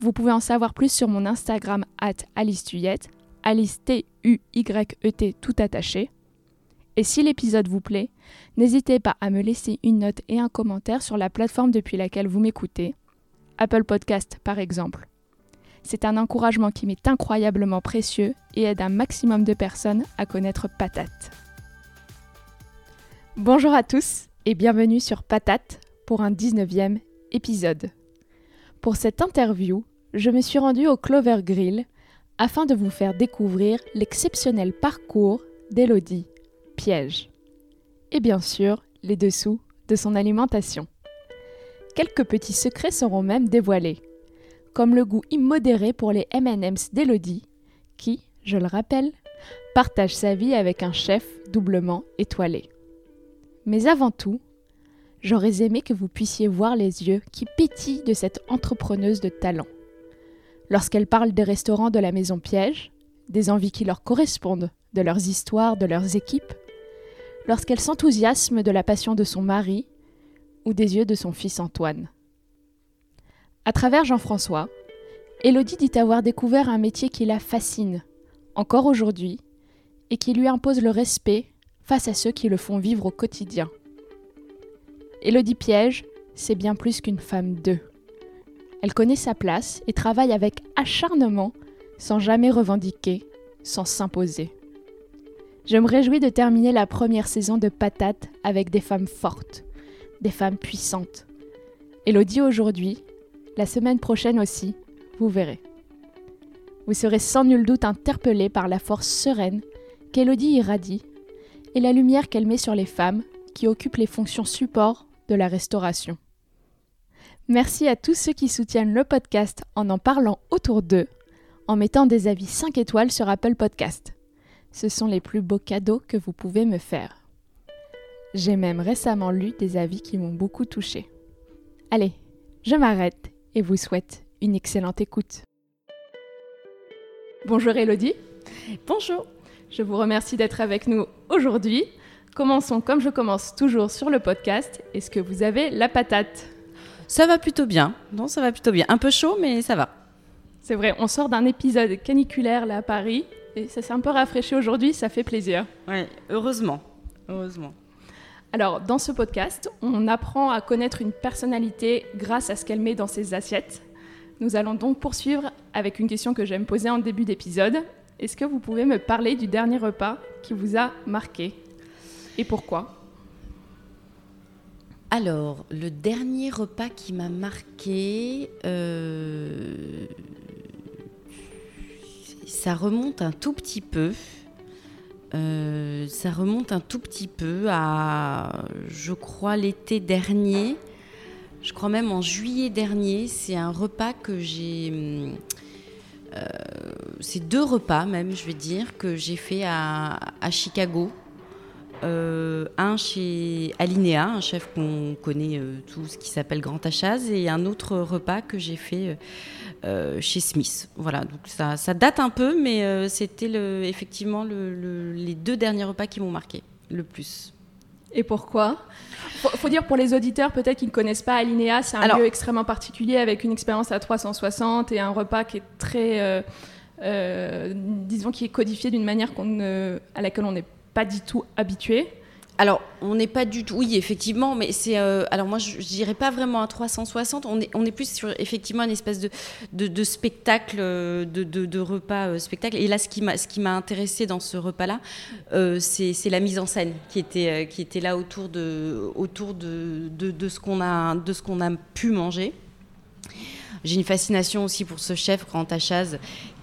Vous pouvez en savoir plus sur mon Instagram at Alice Tuyette, Alice T-U-Y-E-T tout attaché. Et si l'épisode vous plaît, n'hésitez pas à me laisser une note et un commentaire sur la plateforme depuis laquelle vous m'écoutez, Apple Podcast par exemple. C'est un encouragement qui m'est incroyablement précieux et aide un maximum de personnes à connaître Patate. Bonjour à tous et bienvenue sur Patate pour un 19e épisode. Pour cette interview, je me suis rendue au Clover Grill afin de vous faire découvrir l'exceptionnel parcours d'Elodie Piège. Et bien sûr, les dessous de son alimentation. Quelques petits secrets seront même dévoilés, comme le goût immodéré pour les M&M's d'Elodie, qui, je le rappelle, partage sa vie avec un chef doublement étoilé. Mais avant tout, j'aurais aimé que vous puissiez voir les yeux qui pétillent de cette entrepreneuse de talent. Lorsqu'elle parle des restaurants de la maison Piège, des envies qui leur correspondent, de leurs histoires, de leurs équipes, lorsqu'elle s'enthousiasme de la passion de son mari ou des yeux de son fils Antoine. À travers Jean-François, Élodie dit avoir découvert un métier qui la fascine, encore aujourd'hui, et qui lui impose le respect face à ceux qui le font vivre au quotidien. Élodie Piège, c'est bien plus qu'une femme d'eux. Elle connaît sa place et travaille avec acharnement, sans jamais revendiquer, sans s'imposer. Je me réjouis de terminer la première saison de Patate avec des femmes fortes, des femmes puissantes. Élodie aujourd'hui, la semaine prochaine aussi, vous verrez. Vous serez sans nul doute interpellé par la force sereine qu'Élodie irradie et la lumière qu'elle met sur les femmes qui occupent les fonctions support de la restauration. Merci à tous ceux qui soutiennent le podcast en en parlant autour d'eux, en mettant des avis 5 étoiles sur Apple Podcast. Ce sont les plus beaux cadeaux que vous pouvez me faire. J'ai même récemment lu des avis qui m'ont beaucoup touché. Allez, je m'arrête et vous souhaite une excellente écoute. Bonjour Elodie. Bonjour. Je vous remercie d'être avec nous aujourd'hui. Commençons comme je commence toujours sur le podcast. Est-ce que vous avez la patate? Ça va plutôt bien. Non, ça va plutôt bien. Un peu chaud, mais ça va. C'est vrai, on sort d'un épisode caniculaire là à Paris et ça s'est un peu rafraîchi aujourd'hui, ça fait plaisir. Oui, heureusement. Heureusement. Alors, dans ce podcast, on apprend à connaître une personnalité grâce à ce qu'elle met dans ses assiettes. Nous allons donc poursuivre avec une question que j'aime poser en début d'épisode. Est-ce que vous pouvez me parler du dernier repas qui vous a marqué? Et pourquoi? Alors, le dernier repas qui m'a marqué, euh, ça remonte un tout petit peu. Euh, ça remonte un tout petit peu à, je crois, l'été dernier. Je crois même en juillet dernier. C'est un repas que j'ai. Euh, c'est deux repas, même, je vais dire, que j'ai fait à, à Chicago. Euh, un chez Alinea, un chef qu'on connaît euh, tous, qui s'appelle Grand Achaz, et un autre repas que j'ai fait euh, chez Smith. Voilà, donc ça, ça, date un peu, mais c'était le, effectivement le, les deux derniers repas qui m'ont marqué le plus. Et pourquoi? Faut, faut dire pour les auditeurs peut-être qu'ils ne connaissent pas Alinea, c'est un Alors, lieu extrêmement particulier avec une expérience à 360 et un repas qui est très, disons, qui est codifié d'une manière qu'on à laquelle on n'est pas du tout habitué alors, on n'est pas du tout. Oui, effectivement, mais c'est. Euh, alors, moi, je, dirais pas vraiment à 360. On est, on est plus sur effectivement une espèce de, de, spectacle, de, de, repas euh, spectacle. Et là, ce qui m'a, intéressé dans ce repas-là, euh, c'est, la mise en scène qui était, euh, qui était là autour de, autour de, de, ce qu'on a, de ce qu'on a pu manger. J'ai une fascination aussi pour ce chef, Grand Achaz,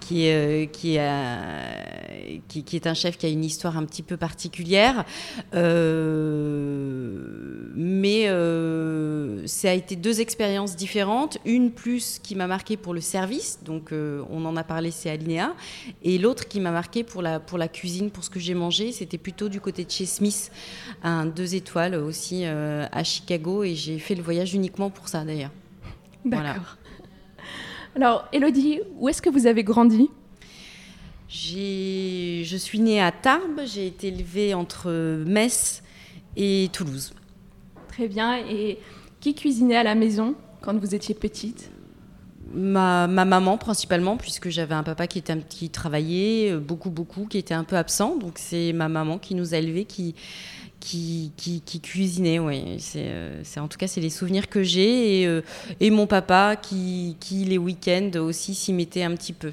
qui est, euh, euh, qui, est un chef qui a une histoire un petit peu particulière. Euh, mais euh, ça a été deux expériences différentes. Une plus qui m'a marqué pour le service, donc on en a parlé, c'est Alinéa. Et l'autre qui m'a marqué pour la, pour la cuisine, pour ce que j'ai mangé, c'était plutôt du côté de chez Smith, un deux étoiles aussi à Chicago. Et j'ai fait le voyage uniquement pour ça d'ailleurs. D'accord. Alors, Elodie, où est-ce que vous avez grandi? Je suis née à Tarbes, j'ai été élevée entre Metz et Toulouse. Très bien. Et qui cuisinait à la maison quand vous étiez petite? Ma, maman principalement, puisque j'avais un papa qui, était un, qui travaillait euh, beaucoup, beaucoup, qui était un peu absent. Donc c'est ma maman qui nous a élevés, qui, qui, qui, cuisinait. Ouais. Euh, c'est, en tout cas, c'est les souvenirs que j'ai. Et, euh, et mon papa qui, qui les week-ends aussi s'y mettait un petit peu.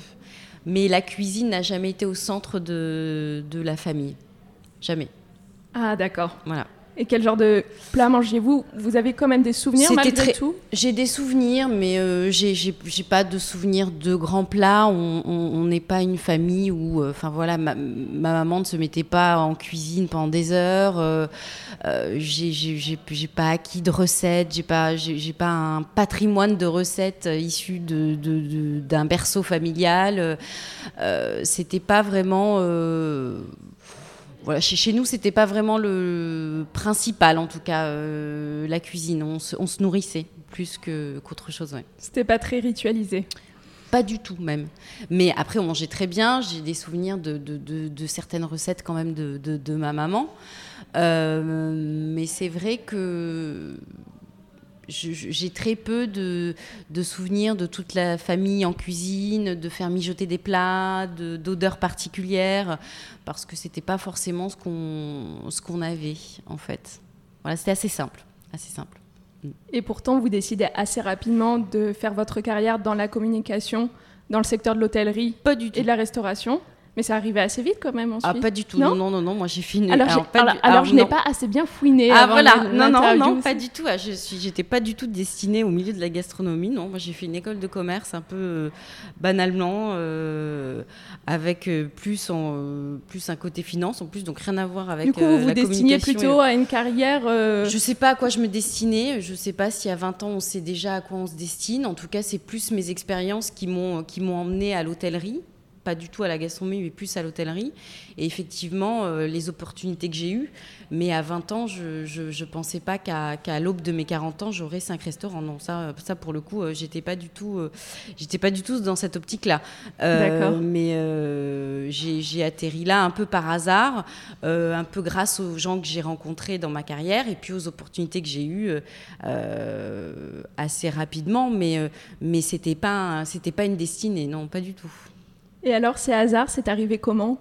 Mais la cuisine n'a jamais été au centre de, de la famille. Jamais. Ah, d'accord. Voilà. Et quel genre de plat mangez-vous? Vous avez quand même des souvenirs malgré très... tout? J'ai des souvenirs, mais euh, j'ai pas de souvenirs de grands plats. On n'est pas une famille où, euh, enfin voilà, ma, maman ne se mettait pas en cuisine pendant des heures. Euh, euh j'ai pas acquis de recettes. J'ai pas, pas un patrimoine de recettes issues d'un de, de, berceau familial. Euh, C'était pas vraiment voilà, chez, chez nous, c'était pas vraiment le principal, en tout cas, euh, la cuisine. On se, on se, nourrissait plus qu'autre chose. Ouais. C'était pas très ritualisé Pas du tout, même. Mais après, on mangeait très bien. J'ai des souvenirs de, de, de, certaines recettes, quand même, de, ma maman. Euh, mais c'est vrai que j'ai très peu de, souvenirs de toute la famille en cuisine, de faire mijoter des plats, d'odeurs particulières, parce que c'était pas forcément ce qu'on ce qu'on avait en fait. Voilà, c'était assez simple, assez simple. Et pourtant, vous décidez assez rapidement de faire votre carrière dans la communication, dans le secteur de l'hôtellerie et de la restauration. Mais ça arrivait assez vite quand même ensuite. Ah, pas du tout. Non, non, non, non, moi j'ai fini. Alors, alors, je n'ai pas assez bien fouiné. Ah, voilà. Non, non, non, pas du tout. Ah, je suis, j'étais pas du tout destinée au milieu de la gastronomie. Non, moi j'ai fait une école de commerce un peu euh, banalement, euh, avec euh, plus, en, plus un côté finance en plus, donc rien à voir avec. Du coup, vous vous destiniez plutôt à une carrière. Je sais pas à quoi je me destinais. Je sais pas si à 20 ans on sait déjà à quoi on se destine. En tout cas, c'est plus mes expériences qui m'ont, qui m'ont emmené à l'hôtellerie pas du tout à la gastronomie, mais plus à l'hôtellerie. Et effectivement, euh, les opportunités que j'ai eues, mais à 20 ans, je ne pensais pas qu'à l'aube de mes 40 ans, j'aurais 5 restaurants. Non, ça, ça pour le coup, euh, j'étais pas du tout, euh, j'étais pas du tout dans cette optique-là. D'accord. Mais j'ai atterri là un peu par hasard, un peu grâce aux gens que j'ai rencontrés dans ma carrière et puis aux opportunités que j'ai eues assez rapidement. Mais, mais c'était pas, c'était pas une destinée, non, pas du tout. Et alors, ces hasards, c'est arrivé comment?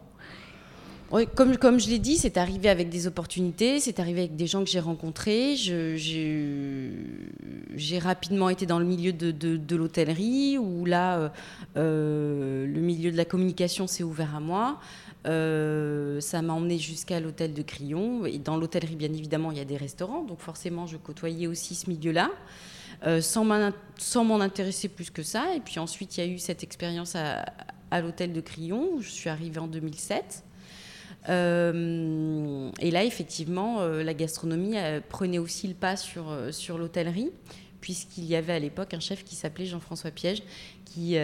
Comme, comme je l'ai dit, c'est arrivé avec des opportunités, c'est arrivé avec des gens que j'ai rencontrés. J'ai rapidement été dans le milieu de, de, l'hôtellerie, où là, euh, euh, le milieu de la communication s'est ouvert à moi. Euh, ça m'a emmené jusqu'à l'hôtel de Crillon. Et dans l'hôtellerie, bien évidemment, il y a des restaurants, donc forcément, je côtoyais aussi ce milieu-là. sans m'en intéresser plus que ça. Et puis ensuite, il y a eu cette expérience à, à l'hôtel de Crillon, où je suis arrivée en 2007. Euh, et là, effectivement, euh, la gastronomie euh, prenait aussi le pas sur, sur l'hôtellerie, puisqu'il y avait à l'époque un chef qui s'appelait Jean-François Piège, qui,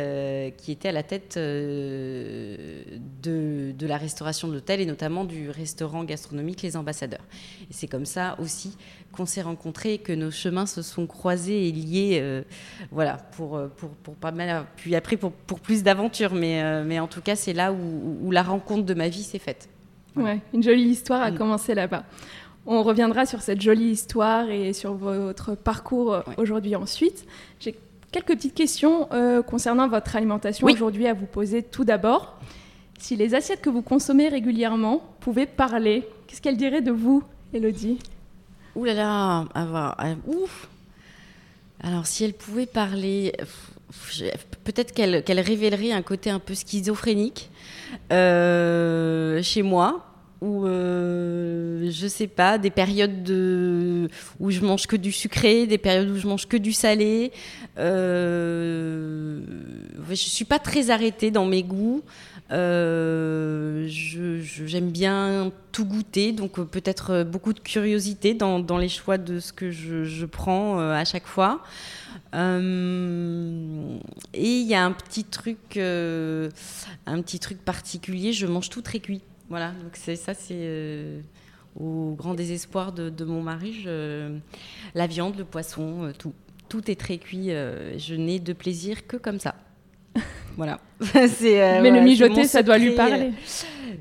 qui était à la tête de, de, la restauration de l'hôtel et notamment du restaurant gastronomique Les Ambassadeurs. Et c'est comme ça aussi qu'on s'est rencontrés, que nos chemins se sont croisés et liés, euh, voilà, pour, euh, pour, pour, pas mal, puis après pour, pour plus d'aventures, mais, euh, mais en tout cas, c'est là où, où, la rencontre de ma vie s'est faite. Ouais, une jolie histoire a mm. commencé là-bas. On reviendra sur cette jolie histoire et sur votre parcours aujourd'hui ensuite. J'ai quelques petites questions concernant votre alimentation aujourd'hui à vous poser tout d'abord. Si les assiettes que vous consommez régulièrement pouvaient parler, qu'est-ce qu'elles diraient de vous, Elodie Ouh là là, avoir, euh, ouf. Alors, si elle pouvait parler, peut-être qu'elle révélerait un côté un peu schizophrénique euh, chez moi. Ou euh, je sais pas, des périodes de, où je mange que du sucré, des périodes où je mange que du salé. Euh, je suis pas très arrêtée dans mes goûts. Euh, J'aime bien tout goûter, donc euh, peut-être euh, beaucoup de curiosité dans, les choix de ce que je, prends à chaque fois. Et il y a un petit truc, un petit truc particulier. Je mange tout très cuit. Voilà, donc c'est ça, c'est euh, au grand désespoir de, de mon mari. Je, la viande, le poisson, tout, tout est très cuit. je n'ai de plaisir que comme ça. Voilà. euh, mais le mijoter, ça doit lui parler.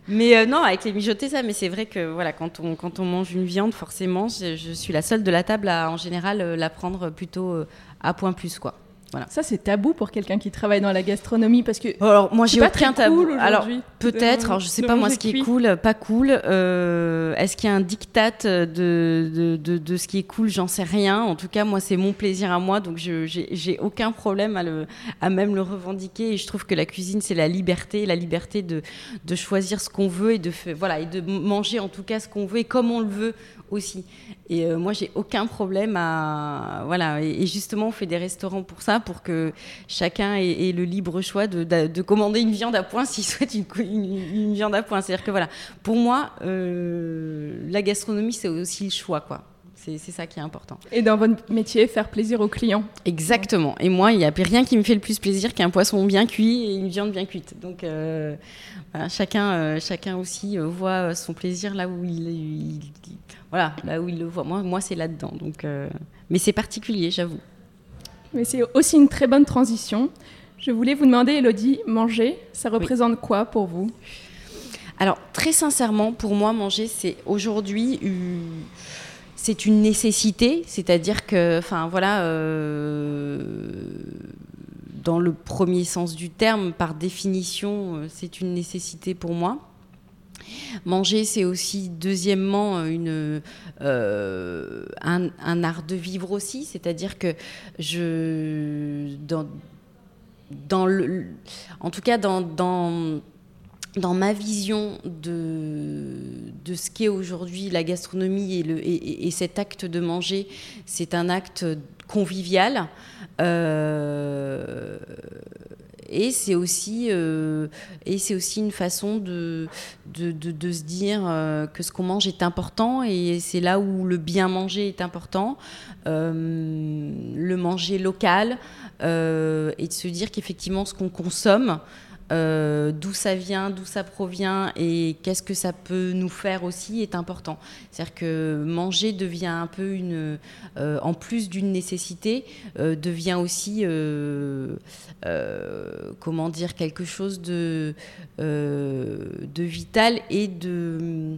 Mais euh, non, avec les mijotés, ça, mais c'est vrai que voilà, quand on, quand on mange une viande, forcément, je, je suis la seule de la table à, en général, euh, la prendre plutôt euh, à point plus, quoi. Voilà. Ça, c'est tabou pour quelqu'un qui travaille dans la gastronomie parce que. Alors, moi, j'ai pas aucun très tabou. cool alors, peut-être, alors, je sais pas moi ce qui est cool, pas cool. Euh, Est-ce qu'il y a un diktat de, de, de, de ce qui est cool? J'en sais rien. En tout cas, moi, c'est mon plaisir à moi, donc je j'ai aucun problème à, le, à même le revendiquer. Et je trouve que la cuisine, c'est la liberté, la liberté de, de choisir ce qu'on veut et de, voilà, et de manger en tout cas ce qu'on veut et comme on le veut aussi. Et euh, moi, j'ai aucun problème à. Voilà. Et, justement, on fait des restaurants pour ça, pour que chacun ait, le libre choix de, de- de commander une viande à point s'il souhaite une viande à point. C'est-à-dire que voilà, pour moi, euh, la gastronomie, c'est aussi le choix, quoi. C'est ça qui est important. Et dans votre métier, faire plaisir aux clients. Exactement. Et moi, il n'y a rien qui me fait le plus plaisir qu'un poisson bien cuit et une viande bien cuite. Donc, euh, voilà, chacun, euh, chacun aussi euh, voit son plaisir là où il, il- il- voilà, là où il le voit. Moi, moi c'est là-dedans. Donc, euh, mais c'est particulier, j'avoue. Mais c'est aussi une très bonne transition. Je voulais vous demander, Elodie, manger, ça représente quoi pour vous? Alors, très sincèrement, pour moi, manger, c'est aujourd'hui, c'est une nécessité. C'est-à-dire que, enfin, voilà, euh, dans le premier sens du terme, par définition, euh, c'est une nécessité pour moi. Manger, c'est aussi, deuxièmement, une, euh, un, un art de vivre aussi. C'est-à-dire que je. En tout cas, dans, dans ma vision de, de ce qu'est aujourd'hui la gastronomie et, et, et- et cet acte de manger, c'est un acte convivial. Euh, et c'est aussi, euh, aussi une façon de, de, de- se dire euh, que ce qu'on mange est important et c'est là où le bien manger est important, le manger local et de se dire qu'effectivement ce qu'on consomme, euh, d'où ça vient, d'où ça provient et qu'est-ce que ça peut nous faire aussi est important. C'est-à-dire que manger devient un peu une, euh, en plus d'une nécessité, euh, devient aussi, comment dire, quelque chose de, de vital et de,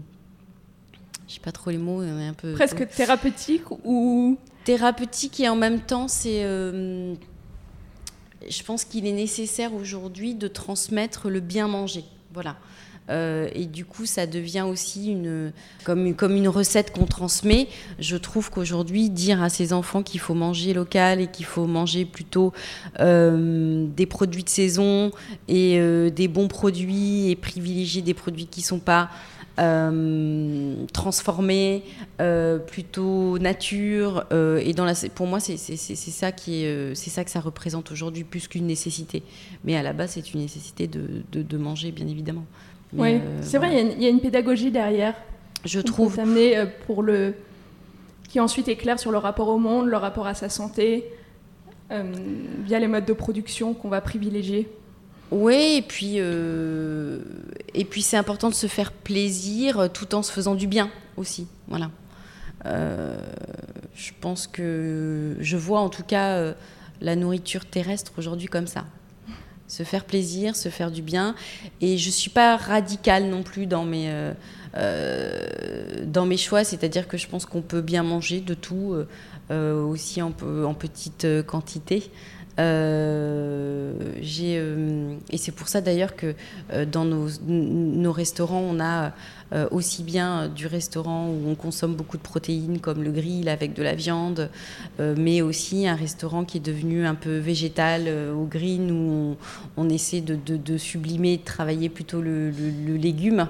je sais pas trop les mots, un peu Presque thérapeutique ou thérapeutique et en même temps c'est je pense qu'il est nécessaire aujourd'hui de transmettre le bien manger. Voilà. Euh, et du coup ça devient aussi une comme, une recette qu'on transmet. Je trouve qu'aujourd'hui dire à ses enfants qu'il faut manger local et qu'il faut manger plutôt euh, des produits de saison et euh, des bons produits et privilégier des produits qui sont pas euh, transformés, euh, plutôt nature. euh, et dans la, pour moi, c'est c'est- c'est- c'est ça qui est, euh, c'est ça que ça représente aujourd'hui plus qu'une nécessité. Mais à la base, c'est une nécessité de, de- de manger, bien évidemment. Mais, Oui, c'est vrai, il y a une- il y, a une pédagogie derrière. Je trouve. euh, pour le qui ensuite éclaire sur le rapport au monde, le rapport à sa santé, via les modes de production qu'on va privilégier. Oui, et puis, euh, puis c'est important de se faire plaisir tout en se faisant du bien aussi. Voilà. Euh, je pense que je vois en tout cas euh, la nourriture terrestre aujourd'hui comme ça. Se faire plaisir, se faire du bien. Et je ne suis pas radicale non plus dans mes, dans mes choix, c'est-à-dire que je pense qu'on peut bien manger de tout, aussi en, en petite quantité. Et c'est pour ça d'ailleurs que dans nos, nos, restaurants, on a euh, aussi bien du restaurant où on consomme beaucoup de protéines comme le grill avec de la viande, euh, mais aussi un restaurant qui est devenu un peu végétal euh, au green où on, essaie de, sublimer, de travailler plutôt le, légume.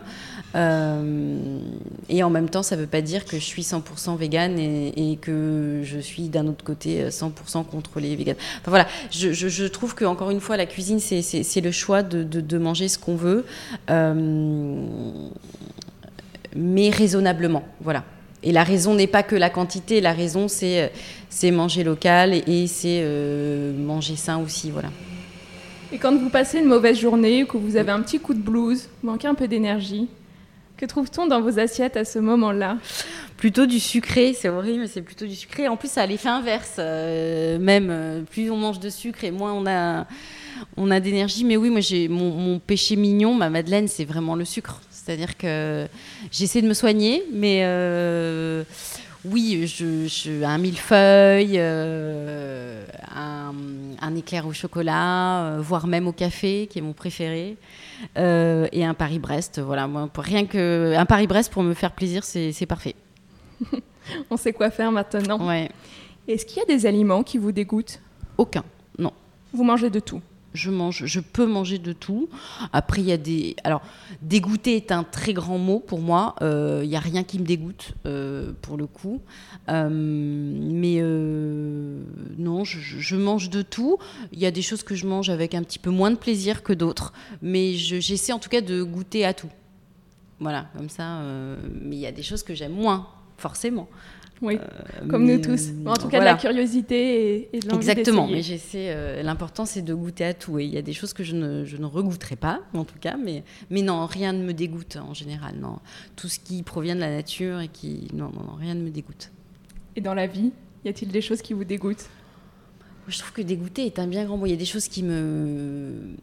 et en même temps, ça ne veut pas dire que je suis 100% vegan et, que je suis d'un autre côté 100% contre les. Enfin voilà, je, trouve que encore une fois, la cuisine, c'est le choix de, manger ce qu'on veut mais raisonnablement. Voilà. Et la raison n'est pas que la quantité, la raison c'est c'est manger local et, c'est euh, manger sain aussi, voilà. Et quand vous passez une mauvaise journée ou que vous avez un petit coup de blues, manquez un peu d'énergie, que trouve-t-on dans vos assiettes à ce moment-là? Plutôt du sucré, c'est horrible, mais c'est plutôt du sucré. En plus, ça a l'effet inverse. Euh, même, euh, plus on mange de sucre et moins on a, on a d'énergie. Mais oui, moi, j'ai mon, mon péché mignon, ma Madeleine, c'est vraiment le sucre. C'est-à-dire que j'essaie de me soigner, mais euh, oui, je, un millefeuille, euh, un, éclair au chocolat, euh, voire même au café, qui est mon préféré, et un Paris-Brest. Voilà, moi, pour rien que un Paris-Brest pour me faire plaisir, c'est parfait. On sait quoi faire maintenant. Ouais. Est-ce qu'il y a des aliments qui vous dégoûtent? Aucun, non. Vous mangez de tout? Je mange, je peux manger de tout. Après, il y a des. Alors, dégoûter est un très grand mot pour moi. Il euh, n'y a rien qui me dégoûte euh, pour le coup. Euh, mais non, je, mange de tout. Il y a des choses que je mange avec un petit peu moins de plaisir que d'autres. Mais j'essaie en tout cas de goûter à tout. Voilà, comme ça. mais il y a des choses que j'aime moins, forcément. Oui, euh, comme nous tous. En tout cas, de la curiosité et, de l'envie Exactement, mais j'essaie. Euh, l'important, c'est de goûter à tout. Et il y a des choses que je ne, je ne regoûterai pas, en tout cas. Mais, mais non, rien ne me dégoûte en général. Non, tout ce qui provient de la nature et qui, non, non, non rien ne me dégoûte. Et dans la vie, y a-t-il des choses qui vous dégoûtent? Je trouve que dégoûter est un bien grand mot. Il y a des choses qui me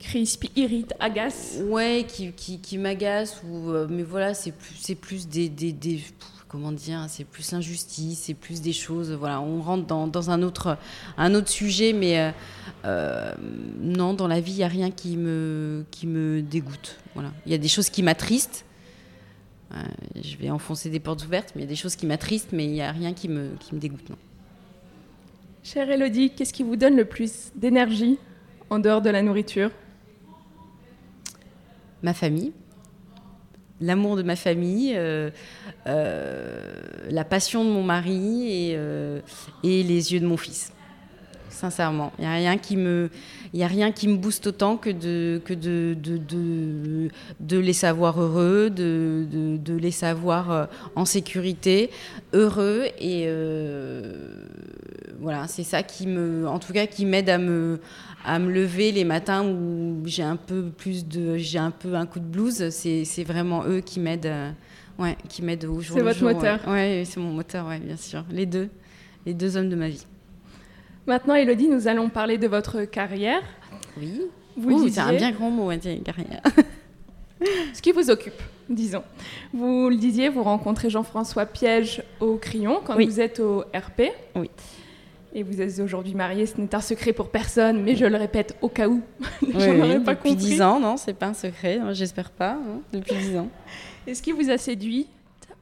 crisp, irrite, agace. Ouais, qui, qui, qui m'agacent. Ou, euh, mais voilà, c'est plus, c'est plus des, des, des comment dire, c'est plus l'injustice, c'est plus des choses. Voilà, on rentre dans, un, autre, un autre sujet, mais euh, euh, non, dans la vie, il n'y a rien qui me, qui me dégoûte. Voilà. Il y a des choses qui m'attristent. Euh, je vais enfoncer des portes ouvertes, mais il y a des choses qui m'attristent, mais il n'y a rien qui me, qui me dégoûte. Non. Chère Elodie, qu'est-ce qui vous donne le plus d'énergie en dehors de la nourriture? Ma famille l'amour de ma famille, euh, euh, la passion de mon mari et, euh, et, les yeux de mon fils. Sincèrement, il n'y a rien qui me, a rien qui me booste autant que de que de, de, de les savoir heureux, de, de, les savoir en sécurité, heureux et voilà, c'est ça qui me, en tout cas, qui m'aide à me à me lever les matins où j'ai un peu plus de j'ai un peu un coup de blues c'est vraiment eux qui m'aident euh, ouais qui m'aident au jour c'est votre moteur. ouais, c'est mon moteur ouais bien sûr. Les deux. Les deux hommes de ma vie. Maintenant Elodie nous allons parler de votre carrière. Oui. Vous c'est un bien grand mot carrière. Ce qui vous occupe disons. Vous le disiez vous rencontrez Jean-François Piège au Crayon quand vous êtes au RP oui et vous êtes aujourd'hui marié, ce n'est un secret pour personne, mais je le répète au cas où. oui, pas depuis dix ans, non, c'est pas un secret, j'espère pas, hein, depuis dix ans. Est-ce qu'il vous a séduit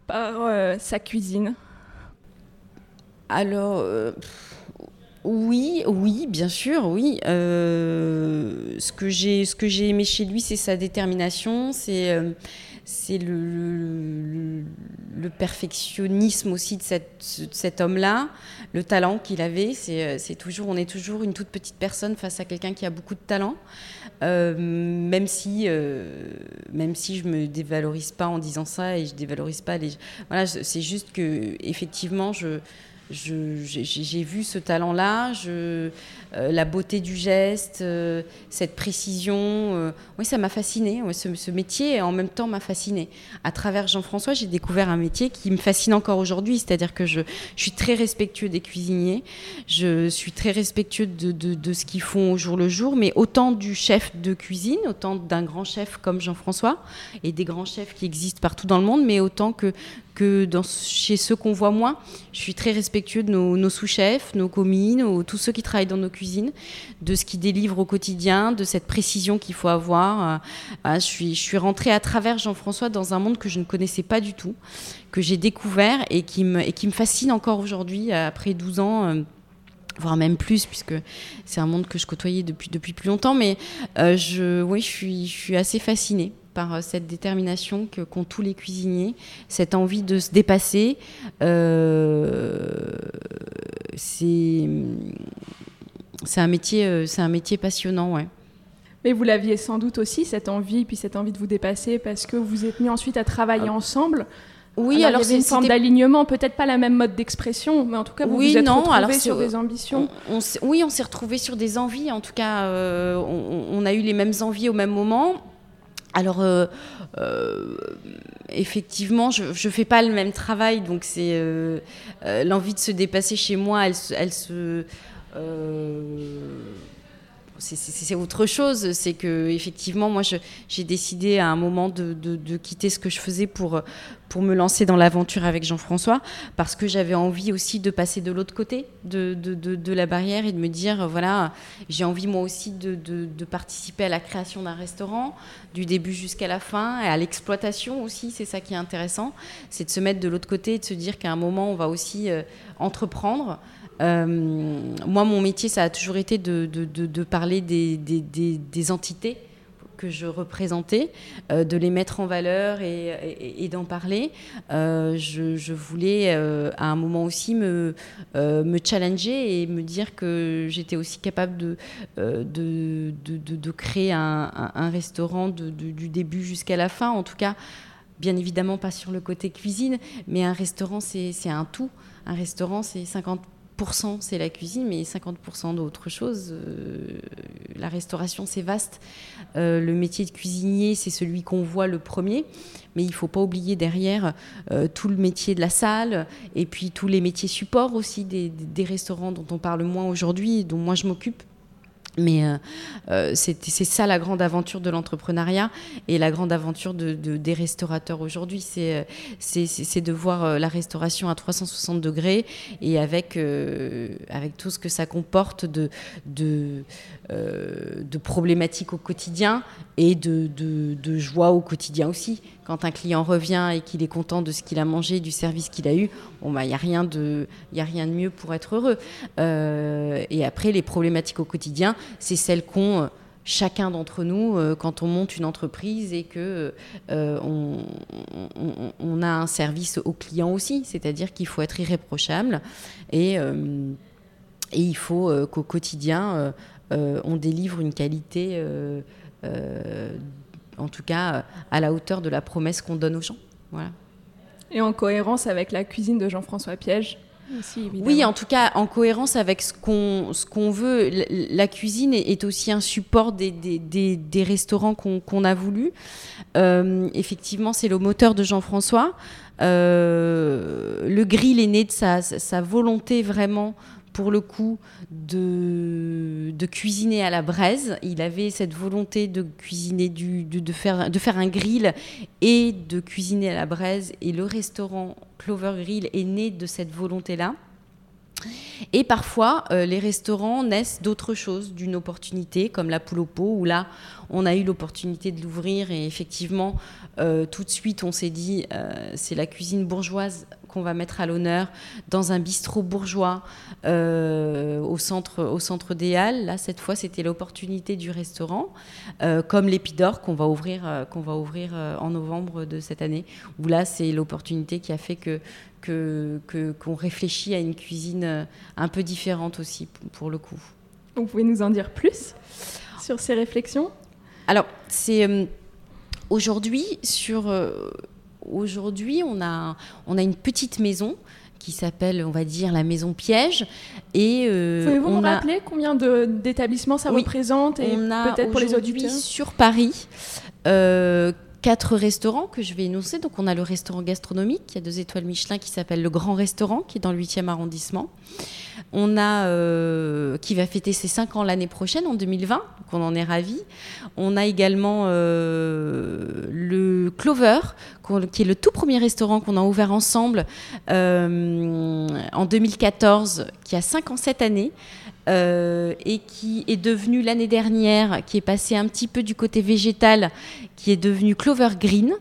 par euh, sa cuisine? Alors, euh, oui, oui, bien sûr, oui. Euh, ce que j'ai, aimé chez lui, c'est sa détermination, c'est c'est le, le, perfectionnisme aussi de, cet homme-là, le talent qu'il avait. Euh, c'est toujours, on est toujours une toute petite personne face à quelqu'un qui a beaucoup de talent, euh, même si, euh, même si je me dévalorise pas en disant ça et je dévalorise pas les. Voilà, c'est juste que effectivement, je j'ai vu ce talent-là, euh, la beauté du geste, euh, cette précision. Euh, oui, ça m'a fasciné. ce, métier, en même temps, m'a fasciné. À travers Jean-François, j'ai découvert un métier qui me fascine encore aujourd'hui. C'est-à-dire que je, suis très respectueux des cuisiniers, je suis très respectueux de, ce qu'ils font au jour le jour, mais autant du chef de cuisine, autant d'un grand chef comme Jean-François, et des grands chefs qui existent partout dans le monde, mais autant que chez ceux qu'on voit moins. Je suis très respectueux de nos, sous-chefs, nos commis, tous ceux qui travaillent dans nos cuisines, de ce qu'ils délivrent au quotidien, de cette précision qu'il faut avoir. Euh, je, suis, je suis rentrée à travers Jean-François dans un monde que je ne connaissais pas du tout, que j'ai découvert et qui, me, et qui me fascine encore aujourd'hui, après 12 ans. Euh, voire même plus, puisque c'est un monde que je côtoyais depuis, depuis plus longtemps. Mais euh, je, oui, je suis, je suis assez fascinée par euh, cette détermination qu'ont tous les cuisiniers, cette envie de se dépasser. Euh, c'est c'est un métier, c'est un métier passionnant, ouais. Mais vous l'aviez sans doute aussi cette envie, puis cette envie de vous dépasser, parce que vous êtes mis ensuite à travailler ah. ensemble. Oui, alors, c'est une forme d'alignement, peut-être pas la même mode d'expression, mais en tout cas vous vous êtes retrouvés sur des ambitions. oui, on s'est retrouvés sur des envies. En tout cas, euh, on, a eu les mêmes envies au même moment. Alors, euh, euh, effectivement, je ne fais pas le même travail, donc c'est l'envie de se dépasser chez moi, elle, elle se c'est autre chose. C'est que effectivement, moi, j'ai décidé à un moment de, quitter ce que je faisais pour pour me lancer dans l'aventure avec Jean-François, parce que j'avais envie aussi de passer de l'autre côté de, de, la barrière et de me dire, voilà, j'ai envie moi aussi de, participer à la création d'un restaurant, du début jusqu'à la fin, et à l'exploitation aussi, c'est ça qui est intéressant, c'est de se mettre de l'autre côté et de se dire qu'à un moment, on va aussi euh, entreprendre. Euh, moi, mon métier, ça a toujours été de, parler des, entités que je représentais, euh, de les mettre en valeur et, d'en parler. Euh, je, voulais à un moment aussi me, challenger et me dire que j'étais aussi capable de, créer un, un, restaurant du début jusqu'à la fin. En tout cas, bien évidemment pas sur le côté cuisine, mais un restaurant, c'est un tout. Un restaurant, c'est 50 c'est la cuisine, mais 50% d'autres choses. Euh, la restauration, c'est vaste. Euh, le métier de cuisinier, c'est celui qu'on voit le premier, mais il ne faut pas oublier derrière euh, tout le métier de la salle et puis tous les métiers supports aussi des, des restaurants dont on parle moins aujourd'hui, dont moi je m'occupe mais euh, euh, c'est ça la grande aventure de l'entrepreneuriat et la grande aventure de, des restaurateurs aujourd'hui. C'est euh, de voir la restauration à 360 degrés et avec, avec tout ce que ça comporte de, de, problématiques au quotidien et de, de, joie au quotidien aussi. Quand un client revient et qu'il est content de ce qu'il a mangé, du service qu'il a eu, il bah, n'y a, rien de, a rien de mieux pour être heureux. et après, les problématiques au quotidien, c'est celle qu'ont euh, chacun d'entre nous euh, quand on monte une entreprise et que euh, on, a un service au client aussi, c'est-à-dire qu'il faut être irréprochable et, et il faut qu'au quotidien on délivre une qualité, en tout cas à la hauteur de la promesse qu'on donne aux gens. Voilà. Et en cohérence avec la cuisine de Jean-François Piège oui, en tout cas, en cohérence avec ce qu'on ce qu'on veut. La cuisine est, aussi un support des, restaurants qu'on a voulu. Euh, effectivement, c'est le moteur de Jean-François. Euh, le grill est né de sa, sa volonté vraiment pour le coup de, cuisiner à la braise. Il avait cette volonté de cuisiner du, de, faire, un grill et de cuisiner à la braise. Et le restaurant Clover Grill est né de cette volonté-là. Et parfois, euh, les restaurants naissent d'autres choses, d'une opportunité, comme la poule au où là, on a eu l'opportunité de l'ouvrir et effectivement, euh, tout de suite, on s'est dit, euh, c'est la cuisine bourgeoise qu'on va mettre à l'honneur dans un bistrot bourgeois euh, au, centre, au centre des Halles. Là, cette fois, c'était l'opportunité du restaurant, euh, comme l'Épidore qu'on va ouvrir, euh, qu'on va ouvrir en novembre de cette année, où là, c'est l'opportunité qui a fait que qu'on que, qu'on réfléchit à une cuisine un peu différente aussi, pour le coup. Vous pouvez nous en dire plus sur ces réflexions? Alors, c'est aujourd'hui sur aujourd'hui, on a, on a une petite maison qui s'appelle, on va dire, la maison piège. Et euh, Pouvez-vous me rappeler combien d'établissements ça représente et peut-être pour les auditeurs sur Paris. Euh, quatre restaurants que je vais énoncer. Donc, on a le restaurant gastronomique, qui a deux étoiles Michelin, qui s'appelle le Grand Restaurant, qui est dans le 8e arrondissement. On a, euh, qui va fêter ses 5 ans l'année prochaine, en 2020, donc on en est ravis. On a également euh, le Clover, qui est le tout premier restaurant qu'on a ouvert ensemble euh, en 2014, qui a 5 ans cette et qui est devenu l'année dernière, qui est passé un petit peu du côté végétal, qui est devenu Clover Green.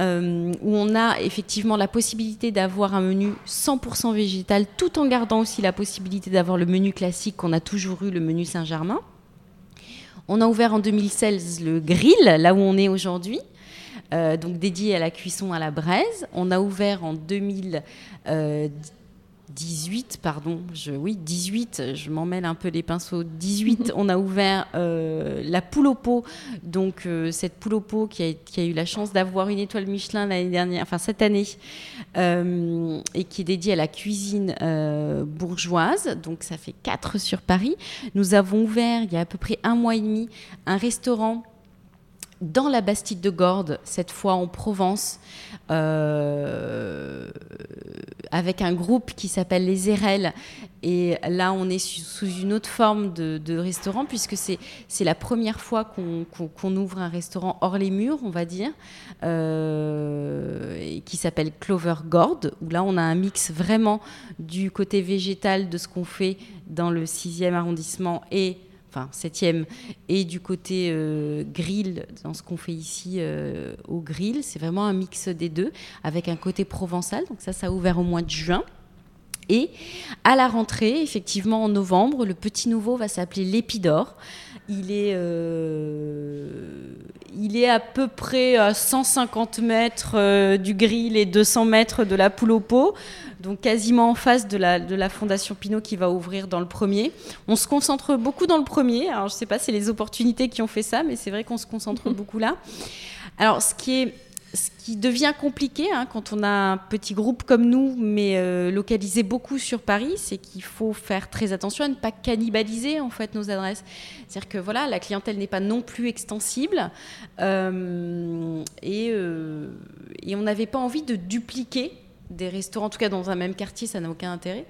Euh, où on a effectivement la possibilité d'avoir un menu 100% végétal, tout en gardant aussi la possibilité d'avoir le menu classique qu'on a toujours eu, le menu Saint-Germain. On a ouvert en 2016 le grill, là où on est aujourd'hui. Euh, donc dédié à la cuisson à la braise. On a ouvert en 2000, 18, pardon, je, oui, 18, je m'emmêle un peu les pinceaux. 18, on a ouvert euh, la poule au pot. Donc, euh, cette poule au pot qui a, eu la chance d'avoir une étoile Michelin l'année dernière, enfin cette année, euh, et qui est dédiée à la cuisine bourgeoise. Donc, ça fait 4 sur Paris. Nous avons ouvert, il y a à peu près un mois et demi, un restaurant dans la Bastide de Gordes, cette fois en Provence, euh, avec un groupe qui s'appelle les Erelles. Et là, on est sous une autre forme de, restaurant, puisque c'est la première fois qu'on ouvre un restaurant hors les murs, on va dire, euh, qui s'appelle Clover Gordes, où là, on a un mix vraiment du côté végétal de ce qu'on fait dans le 6e arrondissement et enfin septième, et du côté euh, grill, dans ce qu'on fait ici euh, au grill. C'est vraiment un mix des deux, avec un côté provençal. Donc ça, ça a ouvert au mois de juin. Et à la rentrée, effectivement en novembre, le petit nouveau va s'appeler l'Épidore. Il est, euh, il est à peu près à 150 mètres du grill et 200 mètres de la poule au pot donc quasiment en face de la, de la Fondation Pinot qui va ouvrir dans le premier. On se concentre beaucoup dans le premier. Alors je ne sais pas si c'est les opportunités qui ont fait ça, mais c'est vrai qu'on se concentre beaucoup là. Alors ce qui est ce qui devient compliqué hein, quand on a un petit groupe comme nous, mais euh, localisé beaucoup sur Paris, c'est qu'il faut faire très attention à ne pas cannibaliser en fait nos adresses. C'est-à-dire que voilà, la clientèle n'est pas non plus extensible euh, euh, et, on n'avait pas envie de dupliquer des restaurants, en tout cas dans un même quartier, ça n'a aucun intérêt.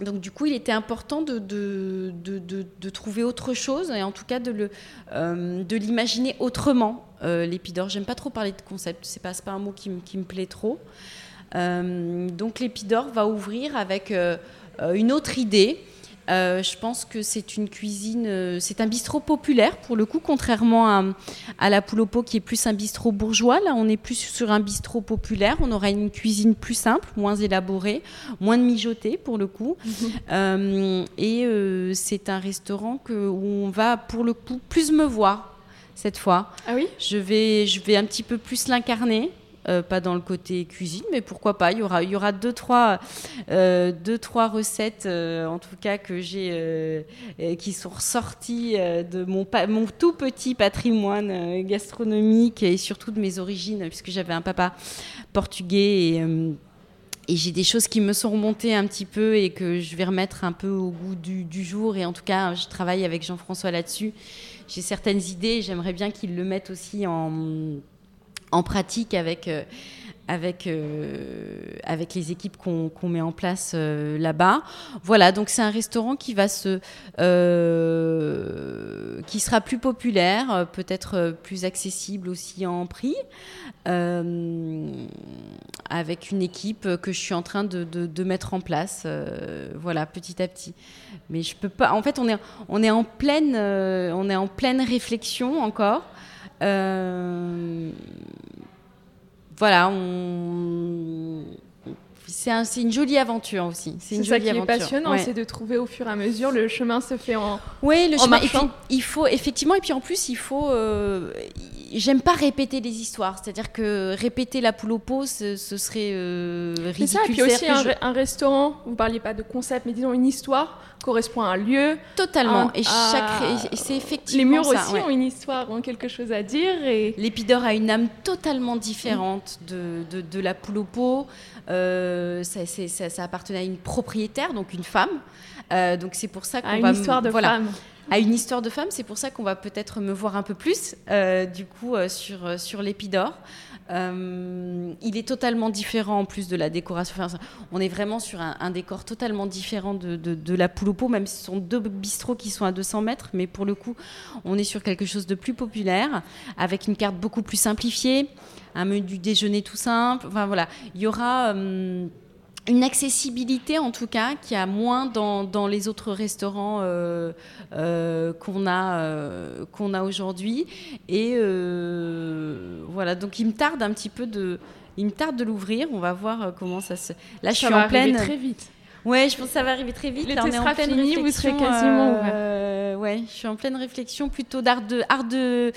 Euh, donc du coup, il était important de, de, de, trouver autre chose et en tout cas de, euh, l'imaginer autrement. Euh, l'épidore, j'aime pas trop parler de concept, c'est pas, pas un mot qui, qui me plaît trop. Euh, donc l'épidore va ouvrir avec une autre idée euh, je pense que c'est une cuisine, euh, c'est un bistrot populaire pour le coup, contrairement à, à, la poule au pot qui est plus un bistrot bourgeois. Là, on est plus sur un bistrot populaire. On aura une cuisine plus simple, moins élaborée, moins de mijoter pour le coup. euh, et c'est un restaurant que, où on va pour le coup plus me voir cette fois. Ah oui? Je vais, je vais un petit peu plus l'incarner. Euh, pas dans le côté cuisine, mais pourquoi pas. Il y aura, il y aura deux, trois, euh, deux, trois recettes, euh, en tout cas, que j'ai, qui sont ressorties de mon, tout petit patrimoine gastronomique et surtout de mes origines, puisque j'avais un papa portugais et et j'ai des choses qui me sont remontées un petit peu et que je vais remettre un peu au goût du, du jour. Et en tout cas, je travaille avec Jean-François là-dessus. J'ai certaines idées. J'aimerais bien qu'il le mette aussi en, en pratique avec, euh, avec, euh, avec les équipes qu'on met en place euh, là-bas. Voilà, donc c'est un restaurant qui va se, qui sera plus populaire, peut-être plus accessible aussi en prix, avec une équipe que je suis en train de, de, mettre en place, voilà, petit à petit. Mais je peux pas. En fait, on est, on est en pleine, on est en pleine réflexion encore. Euh, voilà, c'est une jolie aventure aussi. C'est ça qui est passionnant, c'est de trouver au fur et à mesure le chemin se fait en. Oui, le chemin. il faut effectivement, et puis en plus, il faut. Euh, j'aime pas répéter les histoires, c'est-à-dire que répéter la poule au pot, ce, serait euh, ridicule. C'est ça, et puis aussi un, un, restaurant. Vous parliez pas de concept, mais disons une histoire correspond à un lieu. Totalement. et chaque, c'est effectivement Les murs aussi ont une histoire, ont quelque chose à dire. Et... L'épidore a une âme totalement différente de, de, la poule au pot. Euh, ça, ça, appartenait à une propriétaire, donc une femme, donc c'est pour ça qu'on va une histoire de voilà, femme. à une histoire de femme. C'est pour ça qu'on va peut-être me voir un peu plus, euh, du coup, euh, sur, euh, sur l'Épidore. Euh, il est totalement différent en plus de la décoration. On est vraiment sur un, décor totalement différent de, la poule même si ce sont deux bistrots qui sont à 200 mètres. Mais pour le coup, on est sur quelque chose de plus populaire, avec une carte beaucoup plus simplifiée, un menu du déjeuner tout simple. Enfin voilà, il y aura. euh, une accessibilité en tout cas qui a moins dans, dans les autres restaurants euh, euh, qu'on a, euh, qu'on a aujourd'hui. Et voilà, donc il me tarde un petit peu de... Il me tarde de l'ouvrir, on va voir comment ça se... Là, je suis en pleine... très vite. Ouais, je pense que ça va arriver très vite. L'été on est en sera pleine fini, vous serez quasiment euh, Ouais, je suis en pleine réflexion plutôt d'art de, art de,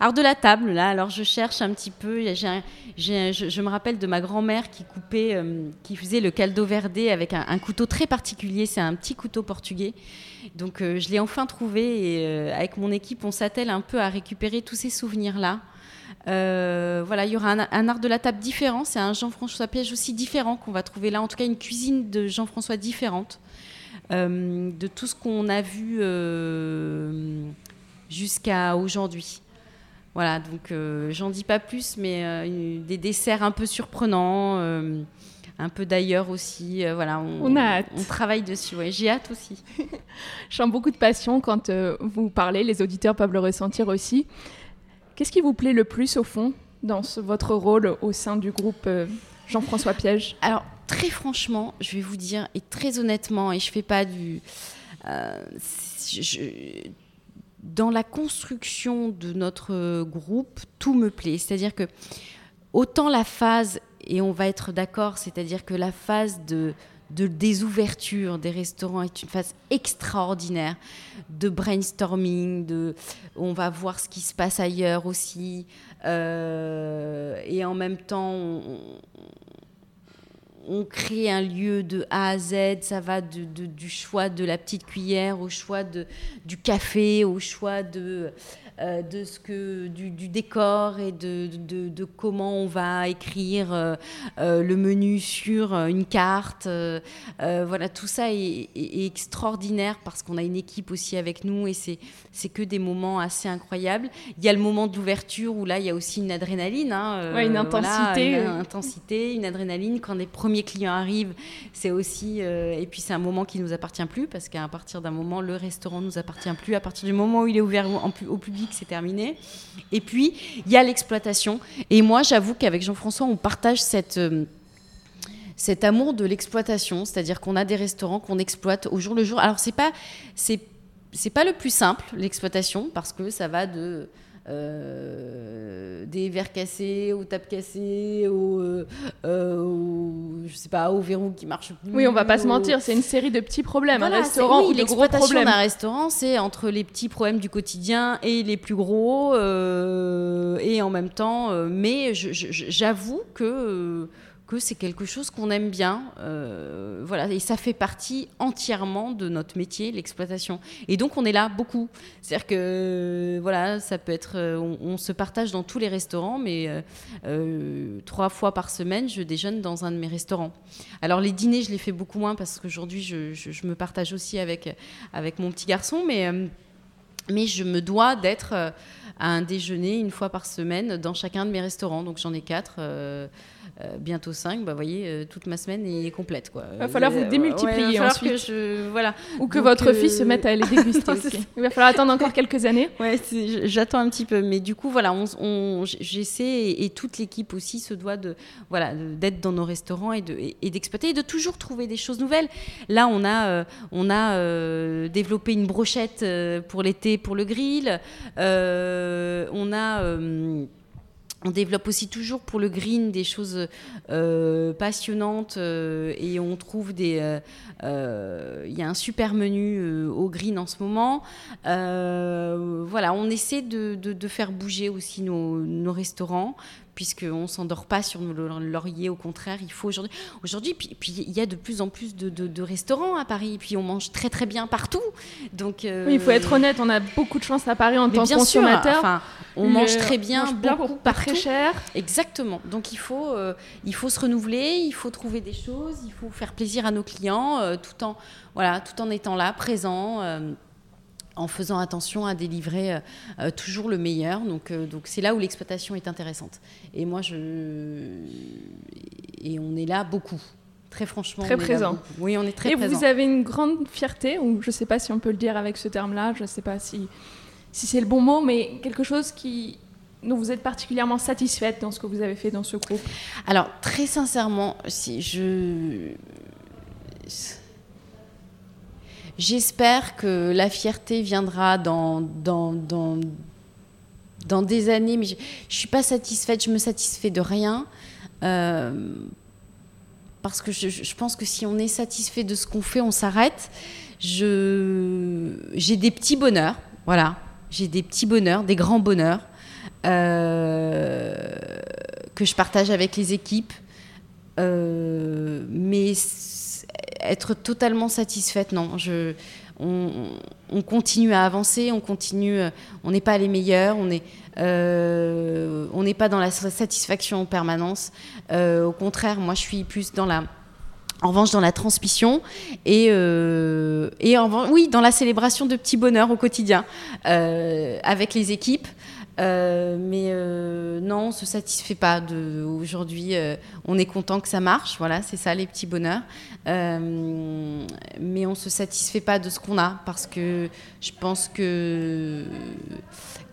art de la table là. Alors je cherche un petit peu. j'ai un- j'ai un- je, je me rappelle de ma grand-mère qui coupait, euh, qui faisait le caldo verde avec un, un couteau très particulier. C'est un petit couteau portugais. Donc euh, je l'ai enfin trouvé et avec mon équipe, on s'attelle un peu à récupérer tous ces souvenirs là. Euh, voilà, il y aura un, un art de la table différent. C'est un Jean-François Piège aussi différent qu'on va trouver là. En tout cas, une cuisine de Jean-François différente euh, de tout ce qu'on a vu euh, jusqu'à aujourd'hui. Voilà, donc j'en dis pas plus, mais des desserts un peu surprenants, un peu d'ailleurs aussi. voilà, on, On a hâte. on travaille dessus. Ouais, j'ai hâte aussi. Je sens beaucoup de passion quand vous parlez, les auditeurs peuvent le ressentir aussi. Qu'est-ce qui vous plaît le plus au fond dans votre rôle au sein du groupe euh, Jean-François Piège? Alors, très franchement, je vais vous dire, et très honnêtement, et je fais pas du. euh, dans la construction de notre groupe, tout me plaît. C'est-à-dire que autant la phase, et on va être d'accord, c'est-à-dire que la phase de, de des ouvertures des restaurants est une phase extraordinaire de brainstorming, de on va voir ce qui se passe ailleurs aussi, euh, et en même temps on, crée un lieu de A à Z, ça va de- du choix de la petite cuillère au choix de, du café, au choix de, euh, de ce que, du, du décor et de, de- de comment on va écrire euh, euh, le menu sur une carte. voilà, tout ça est, extraordinaire parce qu'on a une équipe aussi avec nous et c'est c'est que des moments assez incroyables. Il y a le moment de l'ouverture où là, il y a aussi une adrénaline. hein, Ouais, une voilà, intensité. une intensité, une adrénaline. Quand les premiers clients arrivent, c'est aussi. et puis, c'est un moment qui nous appartient plus parce qu'à partir d'un moment, le restaurant nous appartient plus. À partir du moment où il est ouvert au, en c'est terminé. Et puis, il y a l'exploitation. Et moi, j'avoue qu'avec Jean-François, on partage cette. euh, cet amour de l'exploitation, c'est-à-dire qu'on a des restaurants qu'on exploite au jour le jour. Alors c'est pas c'est pas le plus simple l'exploitation parce que ça va de euh, des verres cassés aux tables cassées aux, euh, euh, aux- je sais pas aux verrous qui marchent plus Oui, on va pas se mentir, c'est une série de petits problèmes. voilà, un restaurant c'est- oui, ou l'exploitation d'un restaurant, c'est entre les petits problèmes du quotidien et les plus gros, euh, et en même temps. mais j'avoue que que c'est quelque chose qu'on aime bien, euh, voilà, et ça fait partie entièrement de notre métier, l'exploitation. Et donc on est là beaucoup. C'est-à-dire que voilà, ça peut être, euh, on, se partage dans tous les restaurants, mais euh, trois fois par semaine, je déjeune dans un de mes restaurants. Alors les dîners, je les fais beaucoup moins parce qu'aujourd'hui, je, me partage aussi avec, avec mon petit garçon, mais, mais je me dois d'être à un déjeuner une fois par semaine dans chacun de mes restaurants. Donc j'en ai quatre. Euh, bientôt 5, bah, voyez, euh, toute ma semaine est complète. Quoi. Va falloir vous Euh, démultiplier ouais, va ensuite. que je, voilà. Ou que Donc, votre fils se mette à les déguster c'est aussi. Il va falloir attendre encore quelques années. Ouais, j'attends un petit peu, mais du coup voilà, on, on- j'essaie et, et toute l'équipe aussi se doit de voilà d'être dans nos restaurants et de et, et d'exploiter et de toujours trouver des choses nouvelles. Là, on a on a développé une brochette pour l'été pour le grill. On a on développe aussi toujours pour le green des choses euh, passionnantes euh, et on trouve des. euh, Il y a un super menu au green en ce moment. Voilà, on essaie de, faire bouger aussi nos restaurants, puisqu'on ne s'endort pas sur le laurier, au contraire, il faut aujourd'hui. Aujourd'hui, puis, puis il y a de plus en plus de, de, restaurants à Paris, puis on mange très très bien partout. Donc, euh, Oui, il faut être honnête, on a beaucoup de chance à Paris en tant que consommateur. enfin, on mange très bien, beaucoup, pas très cher. Exactement. Donc il faut, euh, il faut se renouveler, il faut trouver des choses, il faut faire plaisir à nos clients, euh, tout en voilà, tout en étant là, présent en faisant attention à délivrer euh, euh, toujours le meilleur. Donc, euh, donc c'est là où l'exploitation est intéressante. Et moi, je et on est là beaucoup. Très franchement, très présent. Oui, on est très et présent. Et vous avez une grande fierté, ou je ne sais pas si on peut le dire avec ce terme-là, je ne sais pas si, si c'est le bon mot, mais quelque chose qui, dont vous êtes particulièrement satisfaite dans ce que vous avez fait dans ce groupe? Alors, très sincèrement, si je J'espère que la fierté viendra dans, dans, dans, dans des années, mais je ne suis pas satisfaite, je me satisfais de rien. Euh, parce que je, je, pense que si on est satisfait de ce qu'on fait, on s'arrête. J'ai des petits bonheurs, voilà. J'ai des petits bonheurs, des grands bonheurs euh, que je partage avec les équipes. Euh, mais être totalement satisfaite, non. Je, on, continue à avancer, on continue, on n'est pas les meilleurs, on euh, n'est pas dans la satisfaction en permanence. Euh, au contraire, moi, je suis plus dans la en revanche, dans la transmission et, euh, et en, oui, dans la célébration de petits bonheurs au quotidien avec les équipes. Euh, mais euh, non, on se satisfait pas. Aujourd'hui, euh, on est content que ça marche. Voilà, c'est ça les petits bonheurs. mais on se satisfait pas de ce qu'on a parce que je pense que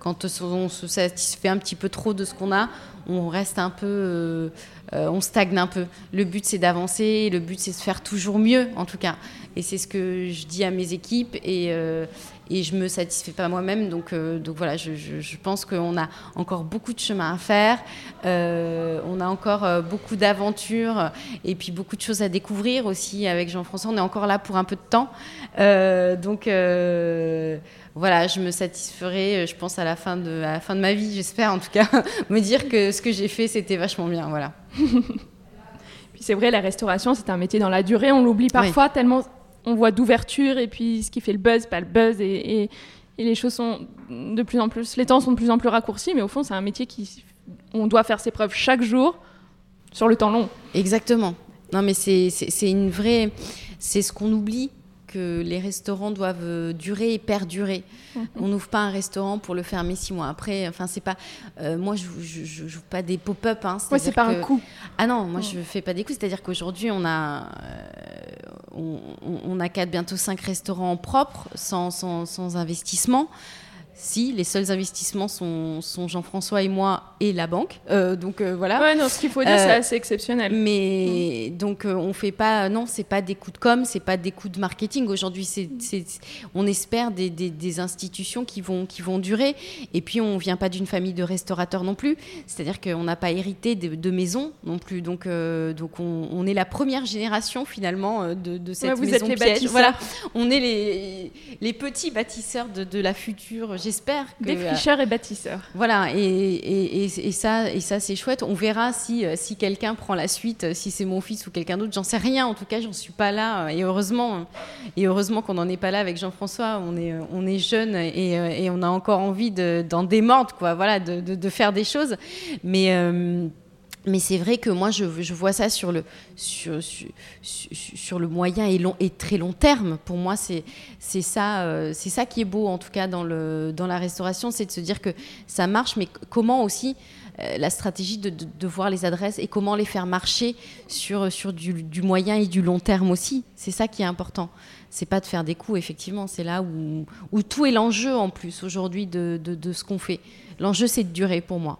quand on se satisfait un petit peu trop de ce qu'on a, on reste un peu, on stagne un peu. Le but c'est d'avancer, le but c'est de faire toujours mieux en tout cas. Et c'est ce que je dis à mes équipes et, et je me satisfais pas moi-même. Donc, euh, donc voilà, je, je, pense qu'on a encore beaucoup de chemin à faire. Euh, on a encore euh, beaucoup d'aventures et puis beaucoup de choses à découvrir aussi avec Jean-François. On est encore là pour un peu de temps. donc voilà, je me satisferai, je pense, à la fin de, à la fin de ma vie, j'espère en tout cas, me dire que ce que j'ai fait, c'était vachement bien. Voilà. Puis c'est vrai, la restauration, c'est un métier dans la durée. On l'oublie parfois tellement on voit d'ouverture et puis ce qui fait le buzz, pas le buzz. Et, les choses sont de plus en plus, les temps sont de plus en plus raccourcis, mais au fond, c'est un métier qui, on doit faire ses preuves chaque jour sur le temps long. Exactement. Non, mais c'est une vraie, c'est ce qu'on oublie que les restaurants doivent euh, durer et perdurer. On n'ouvre pas un restaurant pour le fermer six mois après. Enfin, c'est pas. Euh, moi, je ne joue pas des pop-up. Hein, c'est pas un coup. Ah non, moi, je fais pas des coups. C'est-à-dire qu'aujourd'hui, on a. Euh, on, a quatre, bientôt cinq restaurants propres, sans, sans, sans investissement si les seuls investissements sont, Jean-François et moi et la banque. Euh, donc euh, voilà. Ouais, non, ce qu'il faut dire, c'est euh, assez exceptionnel. Mais mm. donc on fait pas, non, c'est pas des coups de com, c'est pas des coups de marketing. Aujourd'hui, c'est, on espère des, des, institutions qui vont, qui vont durer. Et puis on vient pas d'une famille de restaurateurs non plus. C'est-à-dire qu'on n'a pas hérité de, de maisons non plus. Donc, donc on, est la première génération finalement de, de cette vous maison êtes les Bâtisseurs. Voilà, on est les, les petits bâtisseurs de, de la future j'espère que défricheurs et bâtisseurs. Voilà, et, et, ça, et ça c'est chouette. On verra si, euh, si quelqu'un prend la suite, euh, si c'est mon fils ou quelqu'un d'autre. J'en sais rien. En tout cas, j'en suis pas là. Et heureusement, et heureusement qu'on n'en est pas là avec Jean-François. On est, on est jeune et, et, on a encore envie d'en démordre, quoi. Voilà, de, de, faire des choses. Mais euh, mais c'est vrai que moi, je, vois ça sur le, sur, sur, le moyen et, long, et très long terme. Pour moi, c'est ça, euh, c'est ça qui est beau, en tout cas, dans, le, dans la restauration, c'est de se dire que ça marche, mais comment aussi euh, la stratégie de, de, voir les adresses et comment les faire marcher sur, sur du, du moyen et du long terme aussi. C'est ça qui est important. C'est pas de faire des coups, effectivement. C'est là où, où tout est l'enjeu, en plus, aujourd'hui, de, de ce qu'on fait. L'enjeu, c'est de durer pour moi.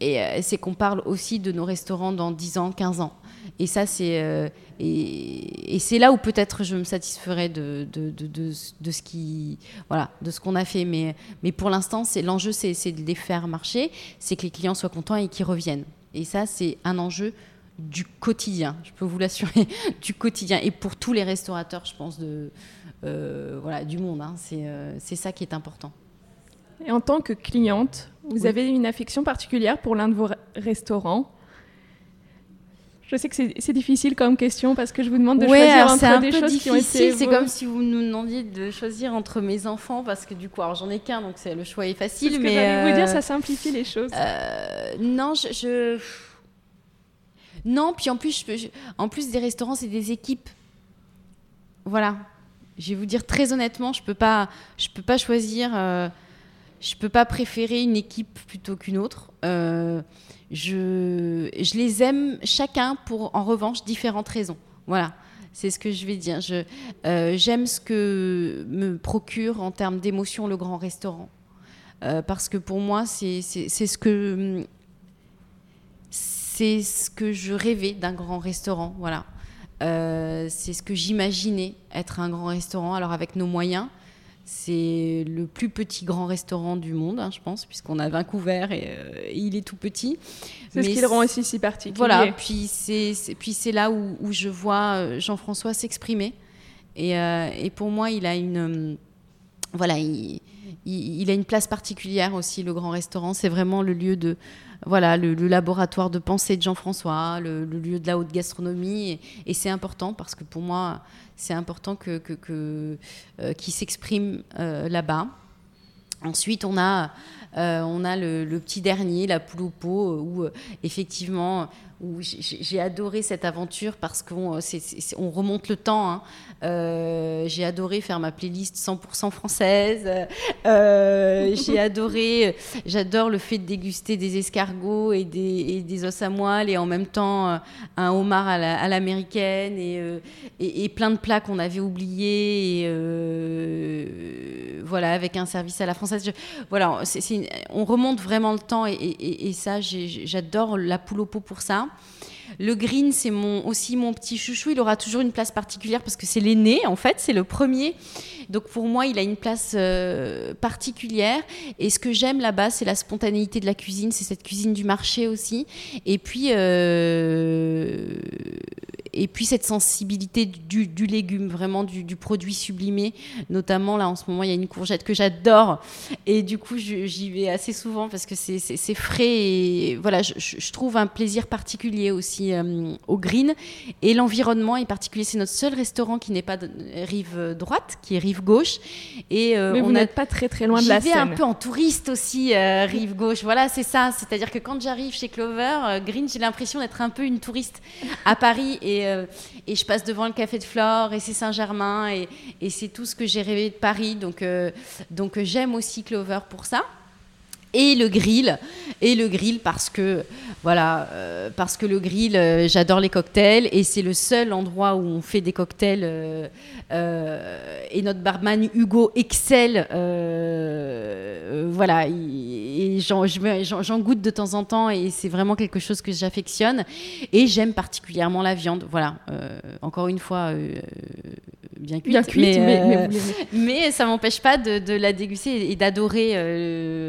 Et euh, c'est qu'on parle aussi de nos restaurants dans 10 ans, 15 ans. Et ça, c'est euh, et, c'est là où peut-être je me satisferais de, de, de, de, ce qui voilà de ce qu'on a fait. Mais, mais pour l'instant, c'est l'enjeu, c'est, de les faire marcher, c'est que les clients soient contents et qu'ils reviennent. Et ça, c'est un enjeu du quotidien. Je peux vous l'assurer, du quotidien. Et pour tous les restaurateurs, je pense de euh, voilà du monde. Hein, c'est ça qui est important. Et en tant que cliente, vous avez une affection particulière pour l'un de vos restaurants je sais que c'est difficile comme question parce que je vous demande de choisir entre des choses qui ont été. C'est comme si vous nous demandiez de choisir entre mes enfants parce que du coup, alors j'en ai qu'un donc le choix est facile. Ce mais que vous dire, euh, ça simplifie les choses. Euh, non, je, non. Puis en plus, je, en plus des restaurants, c'est des équipes. Voilà. Je vais vous dire très honnêtement, je peux pas, je peux pas choisir. Euh, je peux pas préférer une équipe plutôt qu'une autre. Euh, je, les aime chacun pour, en revanche, différentes raisons. Voilà, c'est ce que je vais dire. Euh, j'aime ce que me procure en termes d'émotion le grand restaurant. Euh, parce que pour moi, c'est ce que c'est ce que je rêvais d'un grand restaurant. Voilà. c'est ce que j'imaginais être un grand restaurant, alors avec nos moyens, c'est le plus petit grand restaurant du monde, hein, je pense, puisqu'on a Vancouver et, euh, il est tout petit. C'est ce qui le rend aussi si particulier. Voilà, puis c'est, puis c'est là où, je vois euh, Jean-François s'exprimer. Et, euh, et, pour moi, il a une. Voilà, il, a une place particulière aussi, le grand restaurant. C'est vraiment le lieu de, voilà, le, laboratoire de pensée de Jean-François, le, lieu de la haute gastronomie. Et, c'est important parce que pour moi, c'est important que, euh, qu'il s'exprime euh, là-bas. Ensuite, on a, euh, on a le, petit dernier, la poule au pot, où effectivement, où j'ai adoré cette aventure parce qu'on on remonte le temps. Hein. Euh, j'ai adoré faire ma playlist 100% française. Euh, j'ai adoré, j'adore le fait de déguster des escargots et des, des, os à moelle et en même temps euh, un homard à l'américaine et, et, plein de plats qu'on avait oubliés. Et, voilà, avec un service à la française. voilà, on remonte vraiment le temps et, et ça, j'adore la poule au pot pour ça. Le green, c'est mon, aussi mon petit chouchou. Il aura toujours une place particulière parce que c'est l'aîné, en fait, c'est le premier. Donc pour moi, il a une place euh, particulière. Et ce que j'aime là-bas, c'est la spontanéité de la cuisine, c'est cette cuisine du marché aussi. Et puis, euh, et puis cette sensibilité du, légume, vraiment du, produit sublimé. Notamment, là, en ce moment, il y a une courgette que j'adore. Et du coup, j'y vais assez souvent parce que c'est frais. Et voilà, je, trouve un plaisir particulier aussi euh, au green. Et l'environnement est particulier. C'est notre seul restaurant qui n'est pas de rive droite, qui est rive gauche. Et euh, Mais vous n'êtes pas très très loin de la vais un peu en touriste aussi, euh, rive gauche. Voilà, c'est ça. C'est-à-dire que quand j'arrive chez Clover, Green, j'ai l'impression d'être un peu une touriste à Paris. Et euh, et, je passe devant le café de Flore et c'est Saint-Germain et, c'est tout ce que j'ai rêvé de Paris. Donc, euh, donc j'aime aussi Clover pour ça et le grill et le grill parce que voilà euh, parce que le grill j'adore les cocktails et c'est le seul endroit où on fait des cocktails et notre barman Hugo excelle voilà et j'en goûte de temps en temps et c'est vraiment quelque chose que j'affectionne. Et j'aime particulièrement la viande voilà encore une fois bien cuite, mais, mais, mais, ça m'empêche pas de, de, la déguster et d'adorer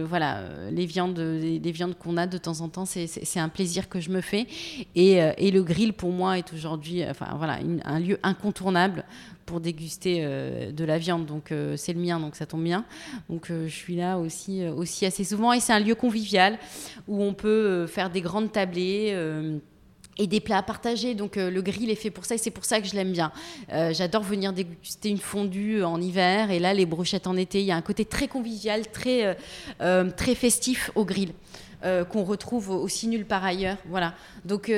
voilà les viandes, les, viandes qu'on a de temps en temps, c'est un plaisir que je me fais. Et, euh, et le grill, pour moi, est aujourd'hui enfin, voilà, un lieu incontournable pour déguster euh, de la viande. Donc, euh, c'est le mien, donc ça tombe bien. Donc, je suis là aussi, aussi assez souvent. Et c'est un lieu convivial où on peut faire des grandes tablées et des plats à partager. Donc euh, le grill est fait pour ça et c'est pour ça que je l'aime bien. Euh, j'adore venir déguster une fondue en hiver et là les brochettes en été. Il y a un côté très convivial, très, euh, très festif au grill qu'on retrouve aussi nulle part ailleurs. Voilà. Donc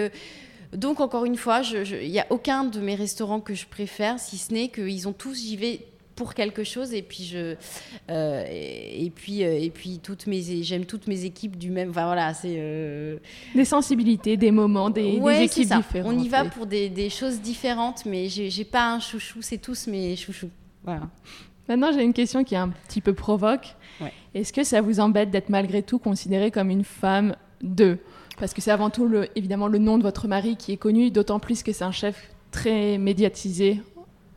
donc encore une fois, il n'y a aucun de mes restaurants que je préfère, si ce n'est qu'ils ont tous, j'y vais pour quelque chose et puis je euh, et, puis euh, et puis toutes mes j'aime toutes mes équipes du même enfin voilà c'est euh, des sensibilités des moments des, équipes différentes on y va pour des, des choses différentes mais j'ai pas un chouchou c'est tous mes chouchous. Voilà. Maintenant j'ai une question qui est un petit peu provoque. Est-ce que ça vous embête d'être malgré tout considérée comme une femme de? Parce que c'est avant tout évidemment le nom de votre mari qui est connu d'autant plus que c'est un chef très médiatisé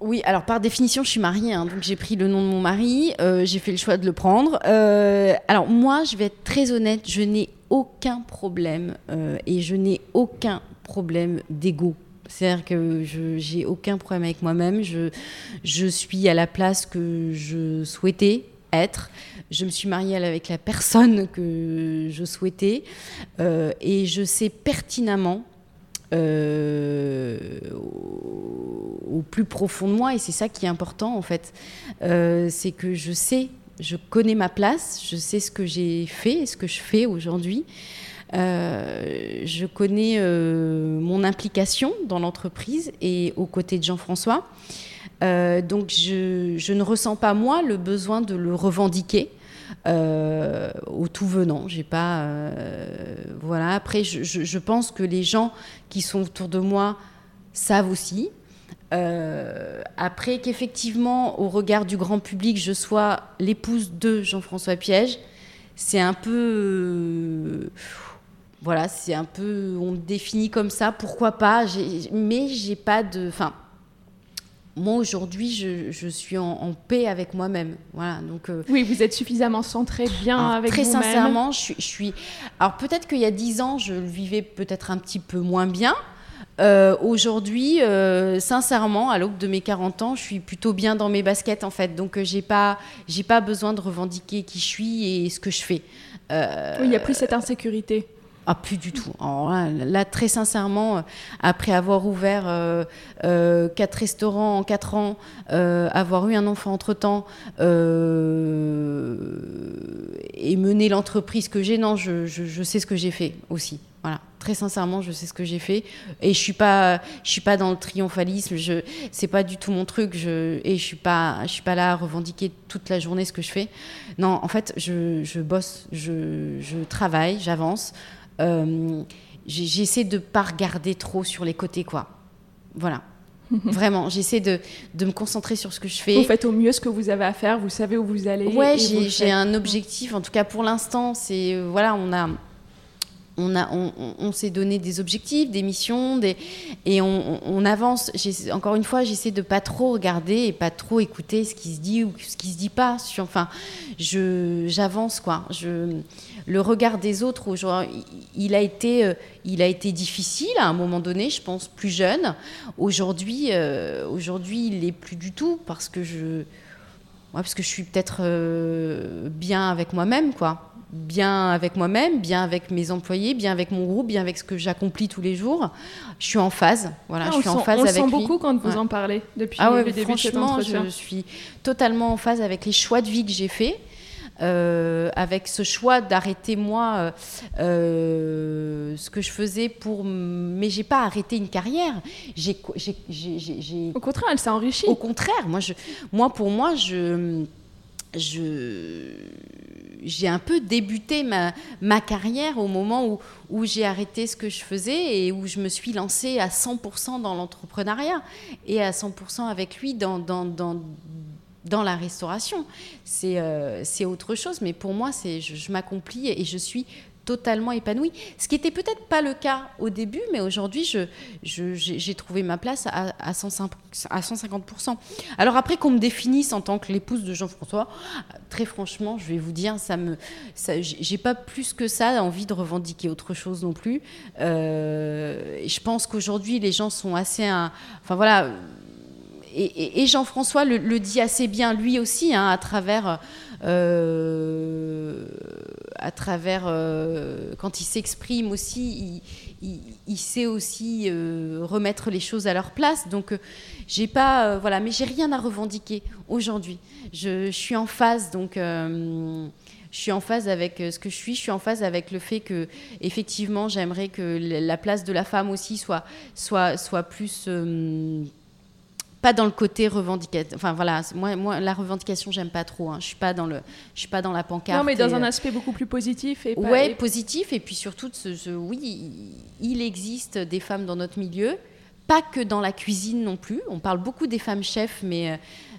oui, alors par définition, je suis mariée, hein, donc j'ai pris le nom de mon mari, euh, j'ai fait le choix de le prendre. Euh, alors moi, je vais être très honnête, je n'ai aucun problème euh, et je n'ai aucun problème d'ego. C'est-à-dire que je j'ai aucun problème avec moi-même, je suis à la place que je souhaitais être. Je me suis mariée avec la personne que je souhaitais et je sais pertinemment au, plus profond de moi, et c'est ça qui est important en fait, c'est que je sais, je connais ma place, je sais ce que j'ai fait et ce que je fais aujourd'hui. Euh, je connais euh, mon implication dans l'entreprise et aux côtés de Jean-François. Euh, donc je, ne ressens pas moi le besoin de le revendiquer. au tout venant. J'ai pas, voilà. Après, je, pense que les gens qui sont autour de moi savent aussi. après qu'effectivement, au regard du grand public, je sois l'épouse de Jean-François Piège, c'est un peu voilà, c'est un peu, on définit comme ça, pourquoi pas, mais j'ai pas de, enfin, moi aujourd'hui, je, suis en, paix avec moi-même, voilà. Donc euh, oui, vous êtes suffisamment centré, bien avec vous-même. Très sincèrement, je, suis. Alors peut-être qu'il y a dix ans, je le vivais peut-être un petit peu moins bien. Euh, aujourd'hui, euh, sincèrement, à l'aube de mes 40 ans, je suis plutôt bien dans mes baskets en fait. Donc j'ai pas, j'ai pas besoin de revendiquer qui je suis et ce que je fais. oui, il n'y a plus cette insécurité. Ah, plus du tout. là, très sincèrement, euh, après avoir ouvert euh, euh, quatre restaurants en quatre ans, avoir eu un enfant entre-temps et mener l'entreprise que j'ai, non, je, sais ce que j'ai fait aussi. Voilà, très sincèrement, je sais ce que j'ai fait et je suis pas, je suis pas dans le triomphalisme. Je, c'est pas du tout mon truc. Je, et je suis pas, je suis pas là à revendiquer toute la journée ce que je fais. Non, en fait, je, bosse, je, je travaille, j'avance. Euh, j'essaie de pas regarder trop sur les côtés, quoi. Voilà. Vraiment, j'essaie de, de, me concentrer sur ce que je fais. Vous faites au mieux ce que vous avez à faire, vous savez où vous allez. Ouais, j'ai un objectif, en tout cas pour l'instant, c'est euh, voilà, on a on, a, on, s'est donné des objectifs, des missions, et on, on avance. Encore une fois, j'essaie de pas trop regarder et pas trop écouter ce qui se dit ou ce qui se dit pas. Enfin, j'avance quoi. Je, le regard des autres, il a été, euh, il a été difficile à un moment donné. Je pense plus jeune. Aujourd'hui, euh, aujourd'hui, il l'est plus du tout parce que je, parce que je suis peut-être euh, bien avec moi-même, quoi bien avec moi-même, bien avec mes employés, bien avec mon groupe, bien avec ce que j'accomplis tous les jours. Je suis en phase. Voilà, ah, je suis en phase on avec sent beaucoup quand vous en parlez depuis ah le début franchement, je suis totalement en phase avec les choix de vie que j'ai faits. Euh, avec ce choix d'arrêter moi euh, euh, ce que je faisais pour mais j'ai pas arrêté une carrière j'ai au contraire elle s'est enrichie au contraire moi je moi pour moi je je j'ai un peu débuté ma, carrière au moment où, j'ai arrêté ce que je faisais et où je me suis lancée à 100% dans l'entrepreneuriat et à 100% avec lui dans, la restauration. C'est euh, c'est autre chose, mais pour moi, je, je m'accomplis et je suis totalement épanouie. Ce qui n'était peut-être pas le cas au début, mais aujourd'hui, j'ai trouvé ma place à, à, 150%. Alors après qu'on me définisse en tant que l'épouse de Jean-François, très franchement, je vais vous dire, ça me, j'ai pas plus que ça envie de revendiquer autre chose non plus. Euh, je pense qu'aujourd'hui, les gens sont assez, enfin voilà. Et, Jean-François le, dit assez bien lui aussi, hein, à travers euh, à travers, euh, quand il s'exprime aussi, il, sait aussi euh, remettre les choses à leur place. Donc, j'ai pas, voilà, mais j'ai rien à revendiquer aujourd'hui. Je, suis en phase, donc. je suis en phase avec ce que je suis, je suis en phase avec le fait que, effectivement, j'aimerais que la place de la femme aussi soit, soit, soit plus pas dans le côté revendicatif. Enfin voilà, moi, moi la revendication j'aime pas trop. Hein. Je suis pas dans le, je suis pas dans la pancarte. Non, mais dans un euh, aspect beaucoup plus positif et. ouais, positif et puis surtout, ce, oui, il existe des femmes dans notre milieu, pas que dans la cuisine non plus. On parle beaucoup des femmes chefs, mais euh,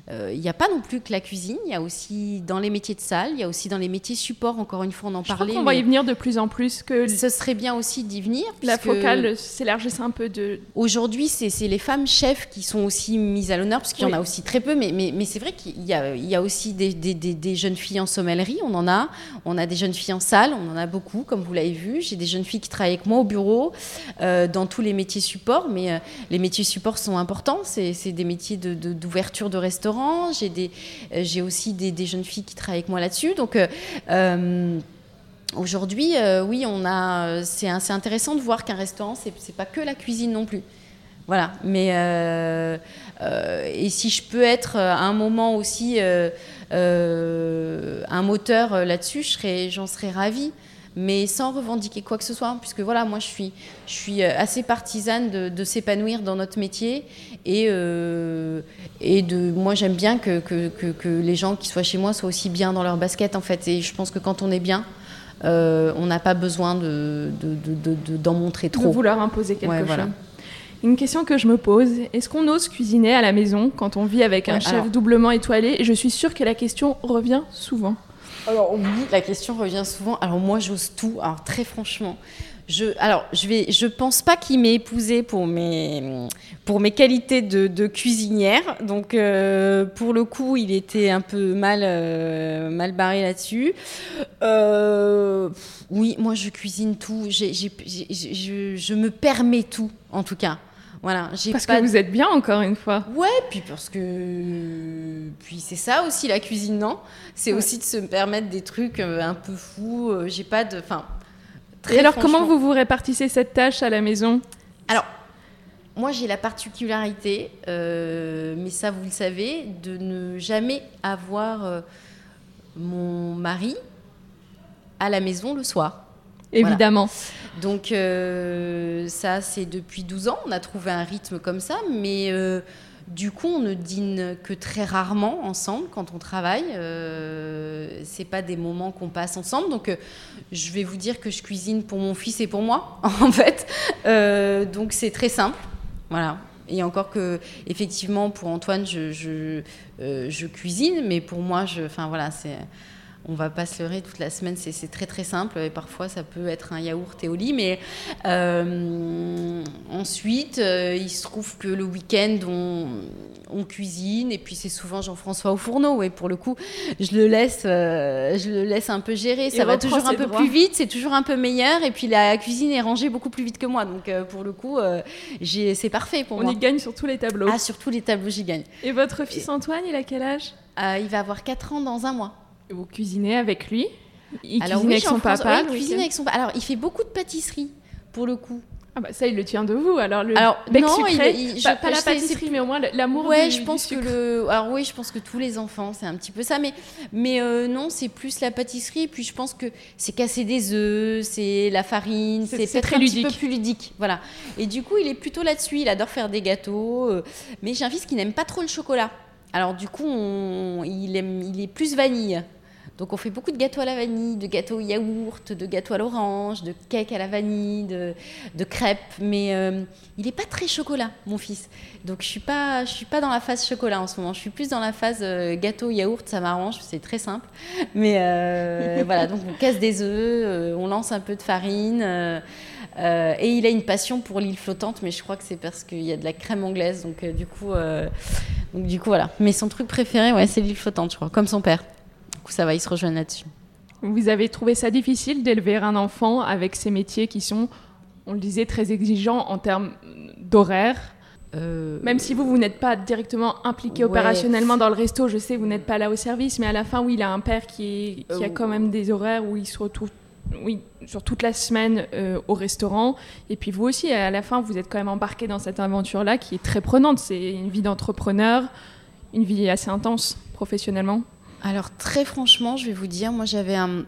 il n'y a pas non plus que la cuisine, il y a aussi dans les métiers de salle, il y a aussi dans les métiers support, encore une fois, on en Je parlait. on va y venir de plus en plus. que Ce serait bien aussi d'y venir. La focale s'élargisse un peu de... Aujourd'hui, c'est les femmes chefs qui sont aussi mises à l'honneur, parce qu'il y en a aussi très peu, mais, mais, mais c'est vrai qu'il y, y a, aussi des, des, des, jeunes filles en sommellerie, on en a, on a des jeunes filles en salle, on en a beaucoup, comme vous l'avez vu. J'ai des jeunes filles qui travaillent avec moi au bureau, euh, dans tous les métiers support, mais euh, les métiers support sont importants, c'est des métiers d'ouverture de, de restaurant restaurant. J'ai aussi des, jeunes filles qui travaillent avec moi là-dessus. Donc Aujourd'hui, oui, on a. C'est intéressant de voir qu'un restaurant, c'est pas que la cuisine non plus. Voilà. Mais et si je peux être à un moment aussi un moteur là-dessus, j'en serais ravie mais sans revendiquer quoi que ce soit, puisque voilà, moi je suis, je suis euh, assez partisane de, s'épanouir dans notre métier et, euh, et de, moi j'aime bien que, que, que, les gens qui soient chez moi soient aussi bien dans leur basket en fait. Et je pense que quand on est bien, euh, on n'a pas besoin d'en de, de, montrer trop. De vouloir imposer quelque chose. Une question que je me pose, est-ce qu'on ose cuisiner à la maison quand on vit avec un chef doublement étoilé? Et je suis sûre que la question revient souvent. Alors oui, la question revient souvent. Alors moi, j'ose tout. Alors très franchement, je, alors je vais, je pense pas qu'il m'ait épousé pour mes, pour mes qualités de, cuisinière. Donc euh, pour le coup, il était un peu mal, euh, mal barré là-dessus. Euh, oui, moi je cuisine tout. je, je me permets tout, en tout cas. Voilà, parce que vous êtes bien encore une fois. Ouais, puis parce que puis c'est ça aussi la cuisine, non? C'est aussi de se permettre des trucs euh, un peu fous. Euh, j'ai pas de, enfin. Et alors comment vous vous répartissez cette tâche à la maison? Alors. Moi, j'ai la particularité, euh, mais ça, vous le savez, de ne jamais avoir mon mari à la maison le soir. Évidemment. Donc euh, ça, c'est depuis 12 ans, on a trouvé un rythme comme ça, mais euh, du coup, on ne dîne que très rarement ensemble quand on travaille. Euh, c'est pas des moments qu'on passe ensemble. Donc, je vais vous dire que je cuisine pour mon fils et pour moi, en fait. donc, c'est très simple. Voilà. Et encore que, effectivement, pour Antoine, je, je, je cuisine, mais pour moi, je, enfin voilà, c'est on va pas se leurrer toute la semaine, c'est très très simple et parfois ça peut être un yaourt et au lit. Mais euh, ensuite, euh, il se trouve que le week-end on, cuisine et puis c'est souvent Jean-François au fourneau et pour le coup, je le laisse, euh, je le laisse un peu gérer. Ça va toujours un peu plus vite, c'est toujours un peu meilleur et puis la cuisine est rangée beaucoup plus vite que moi. Donc pour le coup, c'est parfait pour moi. On y gagne sur tous les tableaux. Ah, sur tous les tableaux, j'y gagne. Et votre fils Antoine, il a quel âge? Il va avoir 4 ans dans un mois. Vous cuisinez avec lui Il Alors, cuisine avec son papa cuisine avec son Alors, il fait beaucoup de pâtisserie, pour le coup. Ah bah ça, il le tient de vous. Alors le alors, bec non, sucré, il, pas, pas la pâtisserie, mais au moins l'amour ouais, du, je pense que le. Alors oui, je pense que tous les enfants, c'est un petit peu ça, mais mais euh, non, c'est plus la pâtisserie. Et puis je pense que c'est casser des œufs, c'est la farine, c'est peut-être un ludique. petit peu plus ludique, voilà. Et du coup, il est plutôt là-dessus. Il adore faire des gâteaux, euh, mais j'ai un fils qui n'aime pas trop le chocolat. Alors du coup, il aime, il est plus vanille. Donc on fait beaucoup de gâteaux à la vanille, de gâteaux au yaourt, de gâteaux à l'orange, de cake à la vanille, de, crêpes. Mais euh, il n'est pas très chocolat, mon fils. Donc je suis pas, je suis pas dans la phase chocolat en ce moment. Je suis plus dans la phase euh, gâteau yaourt. Ça m'arrange, c'est très simple. Mais euh, voilà, donc on casse des œufs, on lance un peu de farine. et il a une passion pour l'île flottante, mais je crois que c'est parce qu'il y a de la crème anglaise. Donc du coup, donc du coup voilà. Mais son truc préféré, ouais, c'est l'île flottante, je crois, comme son père ça va, ils se rejoignent là-dessus. Vous avez trouvé ça difficile d'élever un enfant avec ces métiers qui sont, on le disait, très exigeants en termes d'horaire euh, Même si vous, vous n'êtes pas directement impliqué opérationnellement dans le resto, je sais, vous n'êtes pas là au service, mais à la fin, oui, il a un père qui, qui a quand même des horaires où il se retrouve oui, sur toute la semaine euh, au restaurant. Et puis vous aussi, à la fin, vous êtes quand même embarqué dans cette aventure-là qui est très prenante. C'est une vie d'entrepreneur, une vie assez intense professionnellement. Alors très franchement, je vais vous dire, moi j'avais un,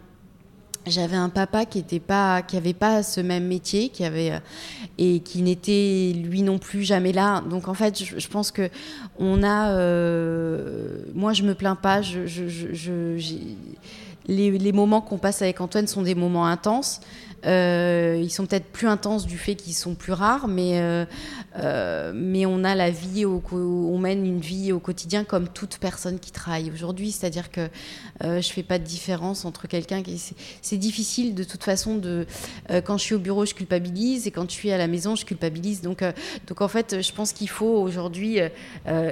j'avais un papa qui était pas, qui avait pas ce même métier, qui avait euh, et qui n'était lui non plus jamais là. Donc en fait, je, pense que on a, euh, moi je me plains pas. Je, les, les, moments qu'on passe avec Antoine sont des moments intenses. Euh, ils sont peut-être plus intenses du fait qu'ils sont plus rares, mais, euh, euh, mais on a la vie, on mène une vie au quotidien comme toute personne qui travaille aujourd'hui. C'est-à-dire que je fais pas de différence entre quelqu'un qui. C'est difficile de toute façon de. quand je suis au bureau, je culpabilise, et quand je suis à la maison, je culpabilise. Donc, donc en fait, je pense qu'il faut aujourd'hui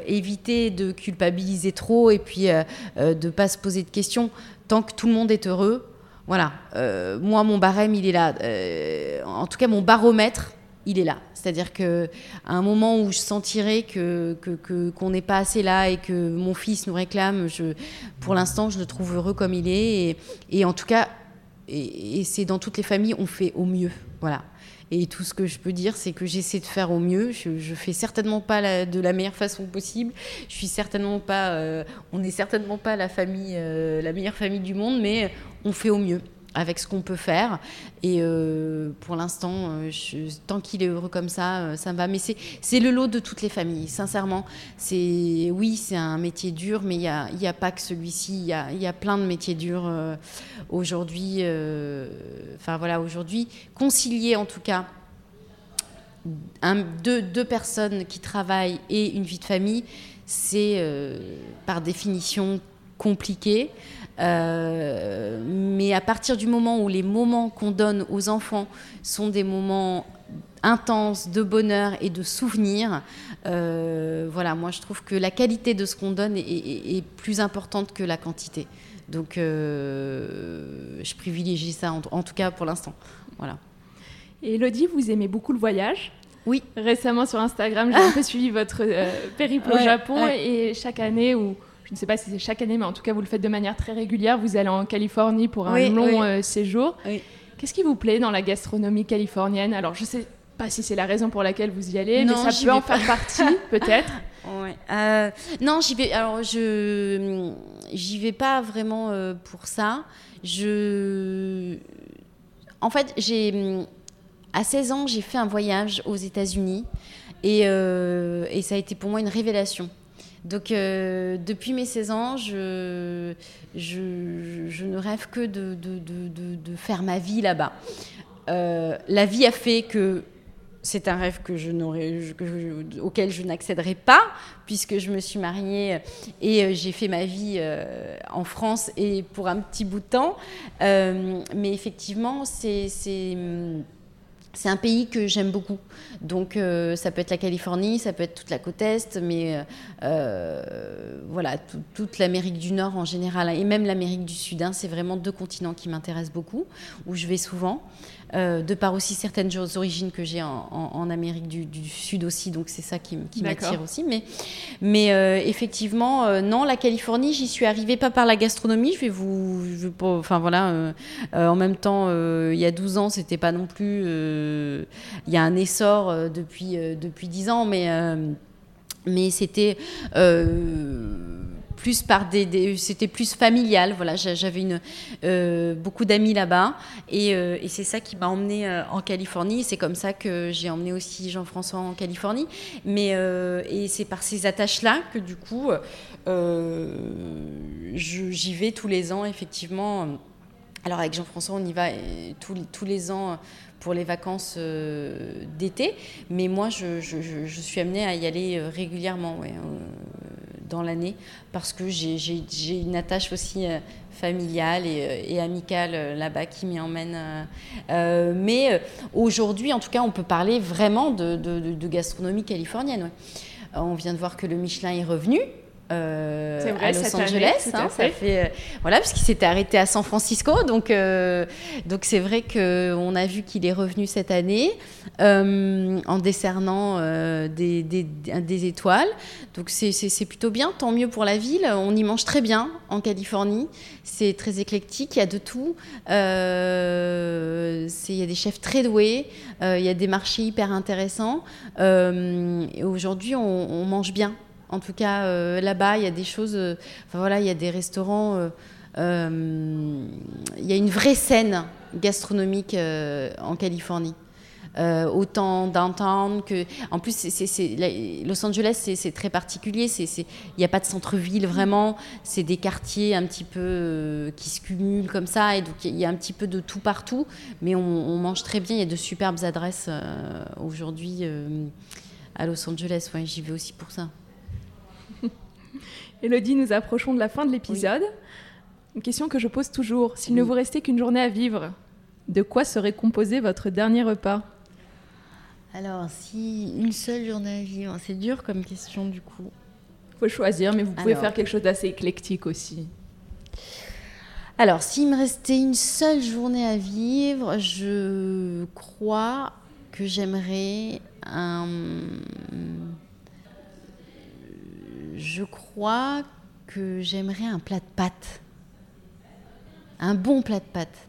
éviter de culpabiliser trop et puis de pas se poser de questions. Tant que tout le monde est heureux, voilà. Euh, moi, mon barème, il est là. Euh, en tout cas, mon baromètre, il est là. C'est-à-dire que à un moment où je sentirais que qu'on n'est pas assez là et que mon fils nous réclame, pour l'instant, je le trouve heureux comme il est. Et, en tout cas, et, c'est dans toutes les familles, on fait au mieux. Voilà. Et tout ce que je peux dire, c'est que j'essaie de faire au mieux. Je, je fais certainement pas de la meilleure façon possible. Je suis certainement pas, euh, on n'est certainement pas la famille, euh, la meilleure famille du monde, mais on fait au mieux avec ce qu'on peut faire. Et euh, pour l'instant, euh, tant qu'il est heureux comme ça, euh, ça me va. Mais c'est le lot de toutes les familles, sincèrement. Oui, c'est un métier dur, mais il n'y a, a, pas que celui-ci. Il y a, y a, plein de métiers durs aujourd'hui. Enfin voilà, aujourd'hui, concilier en tout cas deux, deux, personnes qui travaillent et une vie de famille, c'est par définition compliqué. Euh, mais à partir du moment où les moments qu'on donne aux enfants sont des moments intenses de bonheur et de souvenirs, euh, voilà, moi je trouve que la qualité de ce qu'on donne est, plus importante que la quantité. Donc euh, je privilégie ça, en, tout cas pour l'instant. Voilà. Et Elodie, vous aimez beaucoup le voyage? Oui. Récemment sur Instagram, j'ai un peu suivi votre périple au Japon et chaque année ou je ne sais pas si c'est chaque année, mais en tout cas, vous le faites de manière très régulière. Vous allez en Californie pour un long euh, séjour. Qu'est-ce qui vous plaît dans la gastronomie californienne? Alors, je ne sais pas si c'est la raison pour laquelle vous y allez, mais ça peut en faire partie, peut-être. Euh, non, j'y vais. Alors, je j'y vais pas vraiment euh, pour ça. Je, en fait, j'ai à 16 ans, j'ai fait un voyage aux États-Unis et, et ça a été pour moi une révélation. Donc, euh, depuis mes 16 ans, je, je, ne rêve que de, de, de, faire ma vie là-bas. Euh, la vie a fait que c'est un rêve que je auquel je n'accéderai pas, puisque je me suis mariée et euh, j'ai fait ma vie en France et pour un petit bout de temps. mais effectivement, c'est c'est un pays que j'aime beaucoup. Donc euh, ça peut être la Californie, ça peut être toute la côte Est, mais euh, euh, voilà, toute l'Amérique du Nord en général, et même l'Amérique du Sud, hein, c'est vraiment deux continents qui m'intéressent beaucoup, où je vais souvent. Euh, de par aussi certaines origines que j'ai en, Amérique du, Sud aussi, donc c'est ça qui, m'attire aussi. Mais, mais euh, effectivement, euh, non, la Californie, j'y suis arrivée pas par la gastronomie, je vais vous... enfin voilà, en même temps, il y a 12 ans, c'était pas non plus... Il y a un essor depuis, depuis 10 ans, mais, mais c'était plus par des, c'était plus familial voilà j'avais euh, beaucoup d'amis là-bas. Et, euh, et c'est ça qui m'a emmené euh, en Californie. C'est comme ça que j'ai emmené aussi Jean-François en Californie. Mais et c'est par ces attaches là que du coup j'y vais tous les ans effectivement. Alors avec Jean-François on y va tous, les ans pour les vacances d'été, mais moi je, je, je, suis amenée à y aller régulièrement. Ouais dans l'année parce que j'ai une attache aussi euh, familiale et, euh, amicale euh, là-bas qui m'y emmène. mais aujourd'hui, en tout cas, on peut parler vraiment de, de gastronomie californienne. On vient de voir que le Michelin est revenu. Euh, à Los Angeles. Hein, ça fait, euh, voilà, puisqu'il s'était arrêté à San Francisco. Donc, euh, donc c'est vrai qu'on a vu qu'il est revenu cette année en décernant des, des, des, étoiles. Donc c'est plutôt bien, tant mieux pour la ville. On y mange très bien en Californie. C'est très éclectique, il y a de tout. Il y a des chefs très doués, il y a des marchés hyper intéressants. et aujourd'hui, on, on mange bien en tout cas, euh, là-bas, il y a des choses. Euh, enfin voilà, il y a des restaurants. Euh, il y a une vraie scène gastronomique en Californie. autant downtown que. En plus, c'est, Los Angeles, c'est, très particulier. Il n'y a pas de centre-ville vraiment. C'est des quartiers un petit peu qui se cumulent comme ça. Et donc, il y a un petit peu de tout partout. Mais on, mange très bien. Il y a de superbes adresses aujourd'hui à Los Angeles. Ouais, j'y vais aussi pour ça. Elodie, nous approchons de la fin de l'épisode. Une question que je pose toujours. S'il ne vous restait qu'une journée à vivre, de quoi serait composé votre dernier repas? Alors, si une seule journée à vivre, c'est dur comme question du coup. Faut choisir, mais vous pouvez faire quelque chose d'assez éclectique aussi. Alors, s'il me restait une seule journée à vivre, je crois que j'aimerais un. Je crois que j'aimerais un plat de pâtes. Un bon plat de pâtes.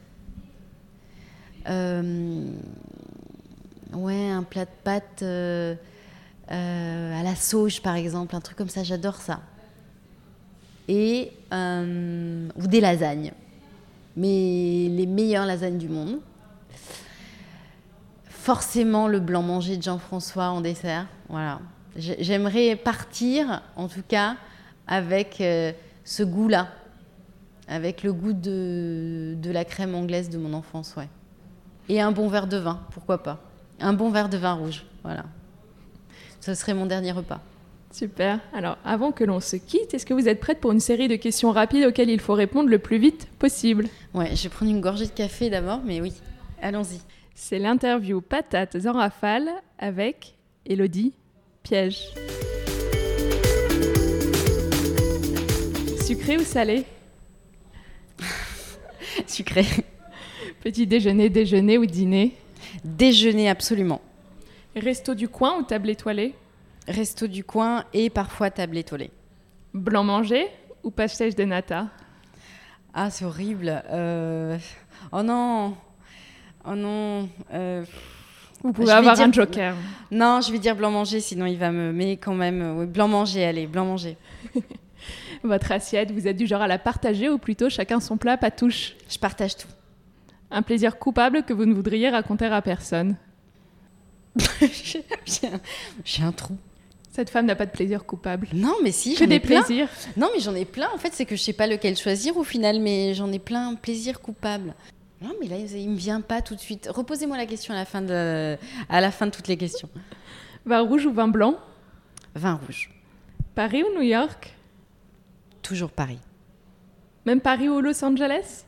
Euh, ouais, un plat de pâtes euh, euh, à la sauge, par exemple, un truc comme ça, j'adore ça. Et, ou des lasagnes. Mais les meilleures lasagnes du monde. Forcément le blanc manger de Jean-François en dessert. Voilà. J'aimerais partir, en tout cas, avec ce goût-là. Avec le goût de, de la crème anglaise de mon enfance, ouais. Et un bon verre de vin, pourquoi pas. Un bon verre de vin rouge, voilà. Ce serait mon dernier repas. Super. Alors, avant que l'on se quitte, est-ce que vous êtes prête pour une série de questions rapides auxquelles il faut répondre le plus vite possible? Ouais, je vais prendre une gorgée de café d'abord, mais oui, allons-y. C'est l'interview Patates en rafale avec Elodie Piège. Sucré ou salé? Sucré. Petit déjeuner, déjeuner ou dîner? Déjeuner, absolument. Resto du coin ou table étoilée? Resto du coin et parfois table étoilée. Blanc manger ou pastéis de nata? Ah, c'est horrible. Euh, oh non Oh non euh, Vous pouvez avoir un joker. Non, je vais dire blanc manger, sinon il va me... Mais quand même, blanc manger, allez, blanc manger. Votre assiette, vous êtes du genre à la partager ou plutôt chacun son plat, pas touche? Je partage tout. Un plaisir coupable que vous ne voudriez raconter à personne. J'ai un, trou. Cette femme n'a pas de plaisir coupable. Non, mais si, ai des plaisirs. Non, mais j'en ai plein. En fait, c'est que je sais pas lequel choisir au final, mais j'en ai plein plaisir coupable. Non, mais là, il me vient pas tout de suite. Reposez-moi la question à la fin de, à la fin de toutes les questions. Vin rouge ou vin blanc? Vin rouge. Paris ou New York? Toujours Paris. Même Paris ou Los Angeles?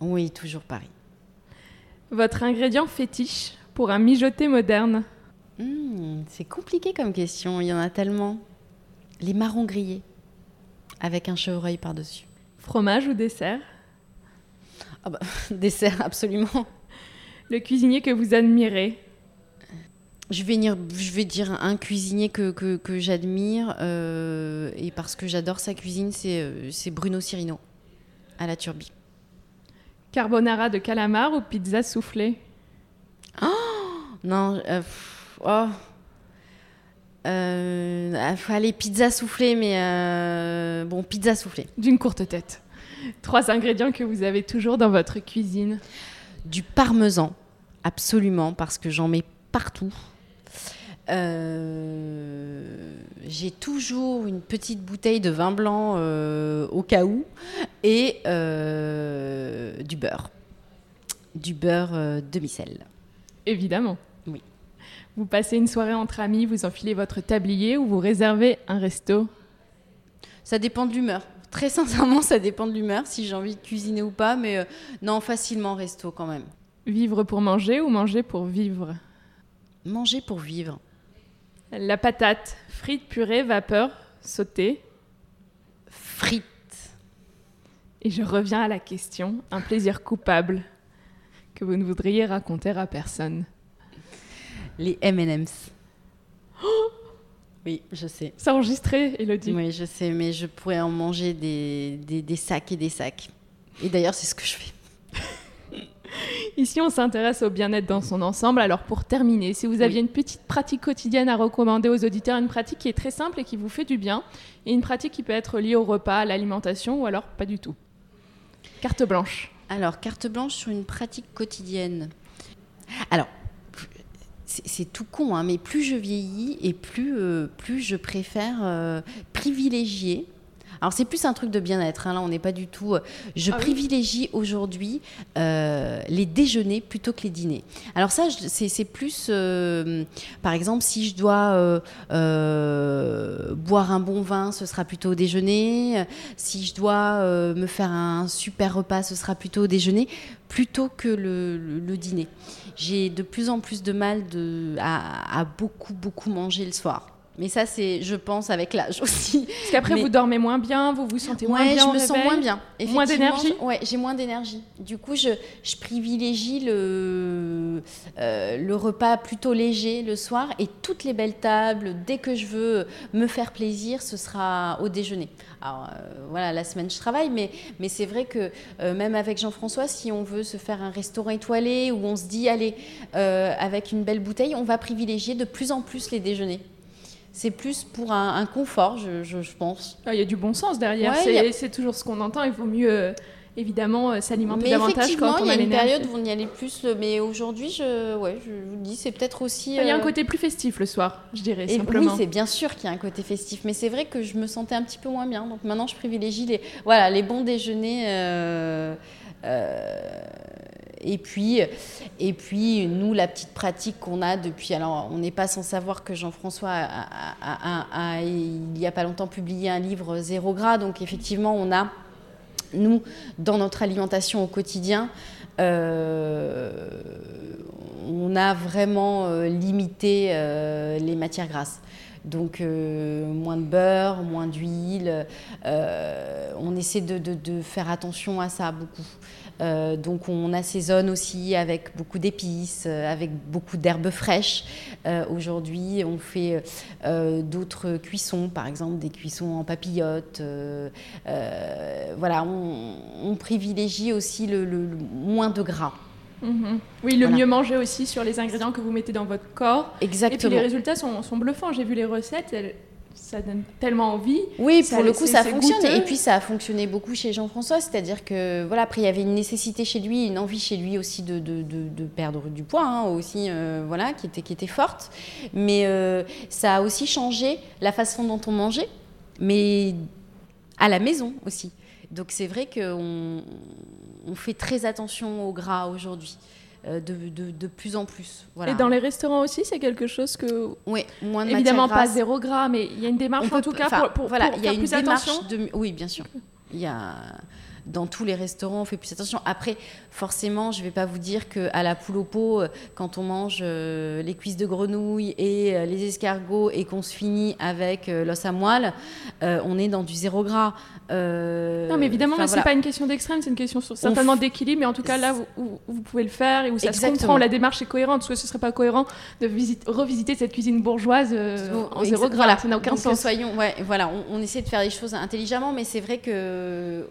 Oui, toujours Paris. Votre ingrédient fétiche pour un mijoté moderne? Hmm, C'est compliqué comme question, il y en a tellement. Les marrons grillés, avec un chevreuil par-dessus. Fromage ou dessert? Ah bah, Dessert, absolument. Le cuisinier que vous admirez je vais, dire, je vais dire un cuisinier que, que, j'admire, euh, et parce que j'adore sa cuisine, c'est euh, Bruno Cirino, à la Turbie. Carbonara de calamar ou pizza soufflée? Oh Non, euh, oh. Euh, allez, pizza soufflée, mais euh, bon, pizza soufflée. D'une courte tête. Trois ingrédients que vous avez toujours dans votre cuisine Du parmesan, absolument, parce que j'en mets partout. Euh, j'ai toujours une petite bouteille de vin blanc euh, au cas où et euh, du beurre. Du beurre demi-sel. Évidemment. Oui. Vous passez une soirée entre amis, vous enfilez votre tablier ou vous réservez un resto? Ça dépend de l'humeur. Très sincèrement, ça dépend de l'humeur, si j'ai envie de cuisiner ou pas, mais non, facilement resto quand même. Vivre pour manger ou manger pour vivre? Manger pour vivre. La patate, frites, purée, vapeur, sautée. Frites. Et je reviens à la question, un plaisir coupable que vous ne voudriez raconter à personne. Les M&M's. Oui, je sais. C'est enregistré, Elodie? Oui, je sais, mais je pourrais en manger des, des sacs et des sacs. Et d'ailleurs, c'est ce que je fais. Ici, on s'intéresse au bien-être dans son ensemble. Alors, pour terminer, si vous aviez une petite pratique quotidienne à recommander aux auditeurs, une pratique qui est très simple et qui vous fait du bien, et une pratique qui peut être liée au repas, à l'alimentation, ou alors pas du tout? Carte blanche. Alors, carte blanche sur une pratique quotidienne. Alors, c'est tout con, hein, mais plus je vieillis et plus, euh, plus je préfère euh, privilégier alors c'est plus un truc de bien-être. Hein. Là, on n'est pas du tout. Euh, je ah privilégie aujourd'hui euh, les déjeuners plutôt que les dîners. Alors ça, c'est plus, euh, par exemple, si je dois boire un bon vin, ce sera plutôt au déjeuner. Si je dois me faire un super repas, ce sera plutôt au déjeuner, plutôt que le, dîner. J'ai de plus en plus de mal à beaucoup beaucoup manger le soir. Mais ça, c'est, je pense, avec l'âge aussi. Parce qu'après, vous dormez moins bien, vous vous sentez moins bien. je me sens moins bien. Moins d'énergie Ouais, j'ai moins d'énergie. Du coup, je, je privilégie le, euh, le repas plutôt léger le soir et toutes les belles tables, dès que je veux me faire plaisir, ce sera au déjeuner. Alors euh, voilà, la semaine je travaille, mais, mais c'est vrai que même avec Jean-François, si on veut se faire un restaurant étoilé où on se dit, allez, avec une belle bouteille, on va privilégier de plus en plus les déjeuners c'est plus pour un, confort, je, pense. Ah, il y a du bon sens derrière, c'est toujours ce qu'on entend, il vaut mieux évidemment euh, s'alimenter davantage quand on a il y a une période où on y allait plus, mais aujourd'hui, je, ouais, je vous dis, c'est peut-être aussi. Il y a un euh, côté plus festif le soir, je dirais simplement. Oui, c'est bien sûr qu'il y a un côté festif, mais c'est vrai que je me sentais un petit peu moins bien. Donc maintenant, je privilégie les, voilà, les bons déjeuners. Euh, et puis, et puis, nous, la petite pratique qu'on a depuis. Alors, on n'est pas sans savoir que Jean-François a, il n'y a pas longtemps, publié un livre Zéro gras. Donc, effectivement, on a nous, dans notre alimentation au quotidien, euh, on a vraiment euh, limité euh, les matières grasses. Donc moins de beurre, moins d'huile. on essaie de, faire attention à ça beaucoup. Euh, donc on assaisonne aussi avec beaucoup d'épices, euh, avec beaucoup d'herbes fraîches. Euh, aujourd'hui, on fait d'autres cuissons, par exemple des cuissons en papillote. voilà, on, privilégie aussi le, moins de gras. Mhm. Oui, le mieux manger aussi sur les ingrédients que vous mettez dans votre corps. Exactement. Et puis les résultats sont, sont bluffants. J'ai vu les recettes, ça donne tellement envie. Oui, pour le coup, ça fonctionne. Et puis, ça a fonctionné beaucoup chez Jean-François. C'est-à-dire que, voilà, après, il y avait une nécessité chez lui, une envie chez lui aussi de, de, de, perdre du poids, hein, aussi, euh, voilà, qui était, qui était forte. Mais euh, ça a aussi changé la façon dont on mangeait, mais à la maison aussi. Donc, c'est vrai qu'on on fait très attention au gras aujourd'hui. Euh, de, plus en plus. Et dans les restaurants aussi, c'est quelque chose que. Oui, moins de Évidemment pas zéro gras, mais il y a une démarche en tout cas pour, pour, voilà, il y a une démarche de. Oui, bien sûr. Il y a dans tous les restaurants, on fait plus attention. Après, forcément, je ne vais pas vous dire qu'à la poule au pot, euh, quand on mange euh, les cuisses de grenouille et euh, les escargots et qu'on se finit avec l'os à moelle, on est dans du zéro gras. non, mais évidemment, ce n'est pas une question d'extrême, c'est une question sur, certainement d'équilibre. Mais en tout cas, là, vous, vous, pouvez le faire et où ça Exactement. se comprend, la démarche est cohérente. Parce que ce ne serait pas cohérent de revisiter cette cuisine bourgeoise en zéro gras. Ça n'a aucun sens. Soyons, ouais, voilà, on, on essaie de faire les choses intelligemment, mais c'est vrai que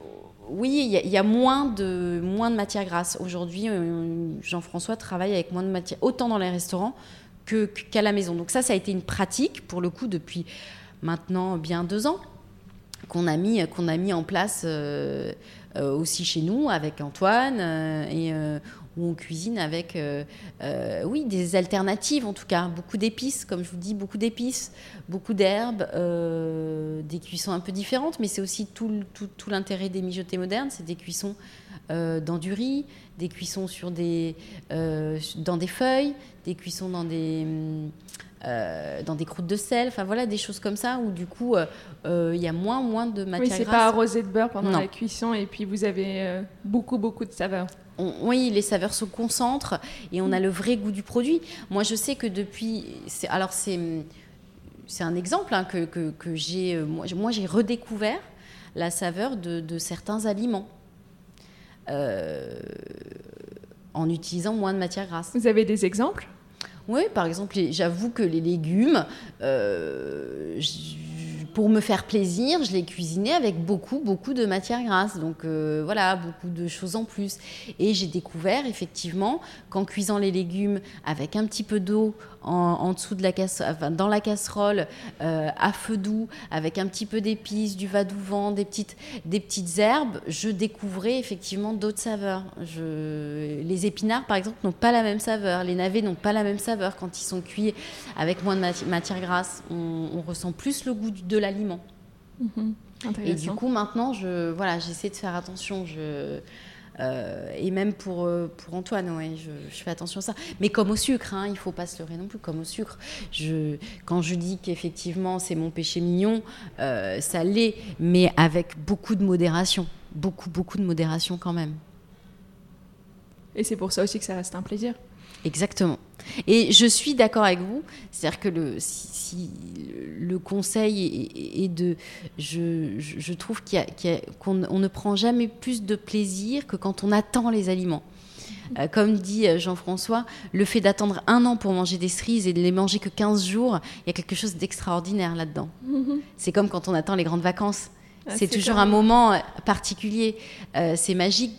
oui, il y, a moins de, moins de matière grasse. Aujourd'hui, euh, Jean-François travaille avec moins de matière, autant dans les restaurants qu'à la maison. Donc ça, ça a été une pratique, pour le coup, depuis maintenant bien deux ans, qu'on a, mis, a mis en place euh, euh, aussi chez nous, avec Antoine. et où on cuisine avec, euh, euh, oui, des alternatives en tout cas, beaucoup d'épices, comme je vous dis, beaucoup d'épices, beaucoup d'herbes, euh, des cuissons un peu différentes, mais c'est aussi tout, tout, tout l'intérêt des mijotés modernes, c'est des cuissons dans du riz, des cuissons sur des, dans des feuilles, des cuissons dans des... dans des croûtes de sel, enfin voilà, des choses comme ça où du coup il y a moins moins de matière oui, c'est pas arrosé de beurre pendant la cuisson et puis vous avez beaucoup beaucoup de saveurs oui, les saveurs se concentrent et on a le vrai goût du produit. Moi, je sais que depuis. Alors, c'est un exemple hein, que, que, j'ai. Euh, moi, j'ai redécouvert la saveur de, certains aliments. Euh, en utilisant moins de matière grasse. Vous avez des exemples? Oui, par exemple, j'avoue que les légumes, euh, pour me faire plaisir, je l'ai cuisiné avec beaucoup, beaucoup de matière grasse. Donc euh, voilà, beaucoup de choses en plus. Et j'ai découvert effectivement qu'en cuisant les légumes avec un petit peu d'eau en, dessous de la casserole, dans la casserole, euh, à feu doux, avec un petit peu d'épices, du vadouvan, des petites, des petites herbes, je découvrais effectivement d'autres saveurs. Les épinards, par exemple, n'ont pas la même saveur. Les navets n'ont pas la même saveur quand ils sont cuits avec moins de matière grasse. On, ressent plus le goût de l'aliment. Mhm. Et du coup, maintenant, je, voilà, j'essaie de faire attention. Je, euh, et même pour, euh, pour Antoine, ouais, je, fais attention à ça. Mais comme au sucre, hein, il ne faut pas se leurrer non plus, comme au sucre. Je, quand je dis qu'effectivement c'est mon péché mignon, euh, ça l'est, mais avec beaucoup de modération. Beaucoup, beaucoup de modération quand même. Et c'est pour ça aussi que ça reste un plaisir. Exactement. Et je suis d'accord avec vous, c'est-à-dire que le, si, le conseil est, de... Je, je trouve qu'on ne prend jamais plus de plaisir que quand on attend les aliments. Euh, comme dit euh, Jean-François, le fait d'attendre un an pour manger des cerises et de les manger que 15 jours, il y a quelque chose d'extraordinaire là-dedans. C'est comme quand on attend les grandes vacances. Ah, c'est toujours un moment euh, particulier. c'est magique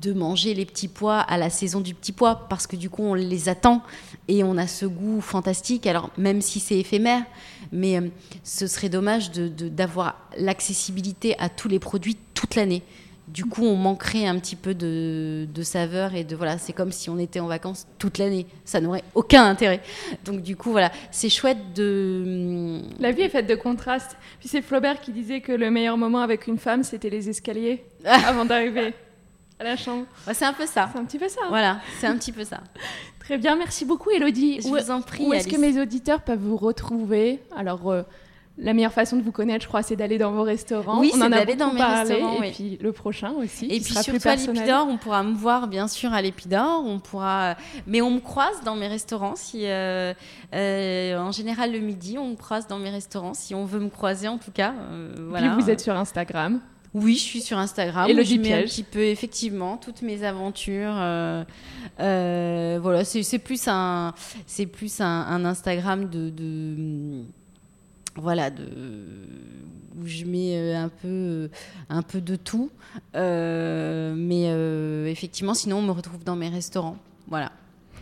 de manger les petits pois à la saison du petit pois parce que du coup on les attend et on a ce goût fantastique. Alors même si c'est éphémère, mais ce serait dommage d'avoir l'accessibilité à tous les produits toute l'année du coup, on manquerait un petit peu de, saveur et de voilà, c'est comme si on était en vacances toute l'année. Ça n'aurait aucun intérêt. Donc du coup, voilà, c'est chouette de. La vie est faite de contrastes. Puis c'est Flaubert qui disait que le meilleur moment avec une femme, c'était les escaliers avant d'arriver à la chambre. c'est un peu ça. C'est un petit peu ça. Voilà, c'est un petit peu ça. Très bien, merci beaucoup, Elodie. Je vous en prie. Où est-ce que mes auditeurs peuvent vous retrouver Alors. Euh, la meilleure façon de vous connaître, je crois, c'est d'aller dans vos restaurants. Oui, c'est d'aller dans mes restaurants. Et puis le prochain aussi. Et puis surtout à l'Épidore, on pourra me voir bien sûr à l'Épidore. On pourra, mais on me croise dans mes restaurants. Si euh, euh, en général le midi, on me croise dans mes restaurants. Si on veut me croiser, en tout cas. Euh, voilà. Puis vous êtes sur Instagram. Oui, je suis sur Instagram. Et le je un petit peu, effectivement, toutes mes aventures. voilà, c'est plus un, c'est plus un, Instagram de voilà, de, où je mets euh, un peu, euh, un peu de tout. Euh, mais effectivement, sinon, on me retrouve dans mes restaurants. Voilà.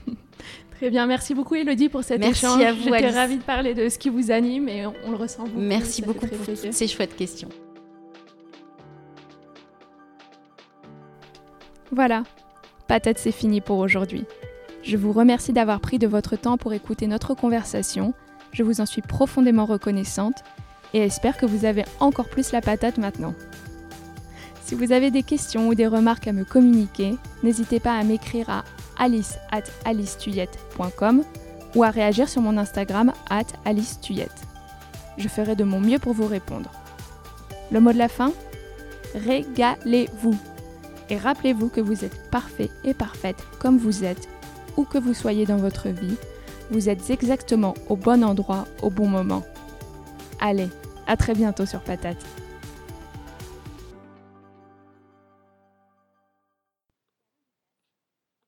Très bien, merci beaucoup Elodie pour cet merci échange. À vous, J'étais ravie de parler de ce qui vous anime et on, le ressent beaucoup. Merci beaucoup pour ces chouettes questions. Voilà, patate c'est fini pour aujourd'hui. Je vous remercie d'avoir pris de votre temps pour écouter notre conversation je vous en suis profondément reconnaissante et espère que vous avez encore plus la patate maintenant. Si vous avez des questions ou des remarques à me communiquer, n'hésitez pas à m'écrire à alice at ou à réagir sur mon Instagram at alicetuyette. Je ferai de mon mieux pour vous répondre. Le mot de la fin? Régalez-vous. Et rappelez-vous que vous êtes parfait et parfaite comme vous êtes, où que vous soyez dans votre vie, vous êtes exactement au bon endroit au bon moment. Allez, à très bientôt sur Patate.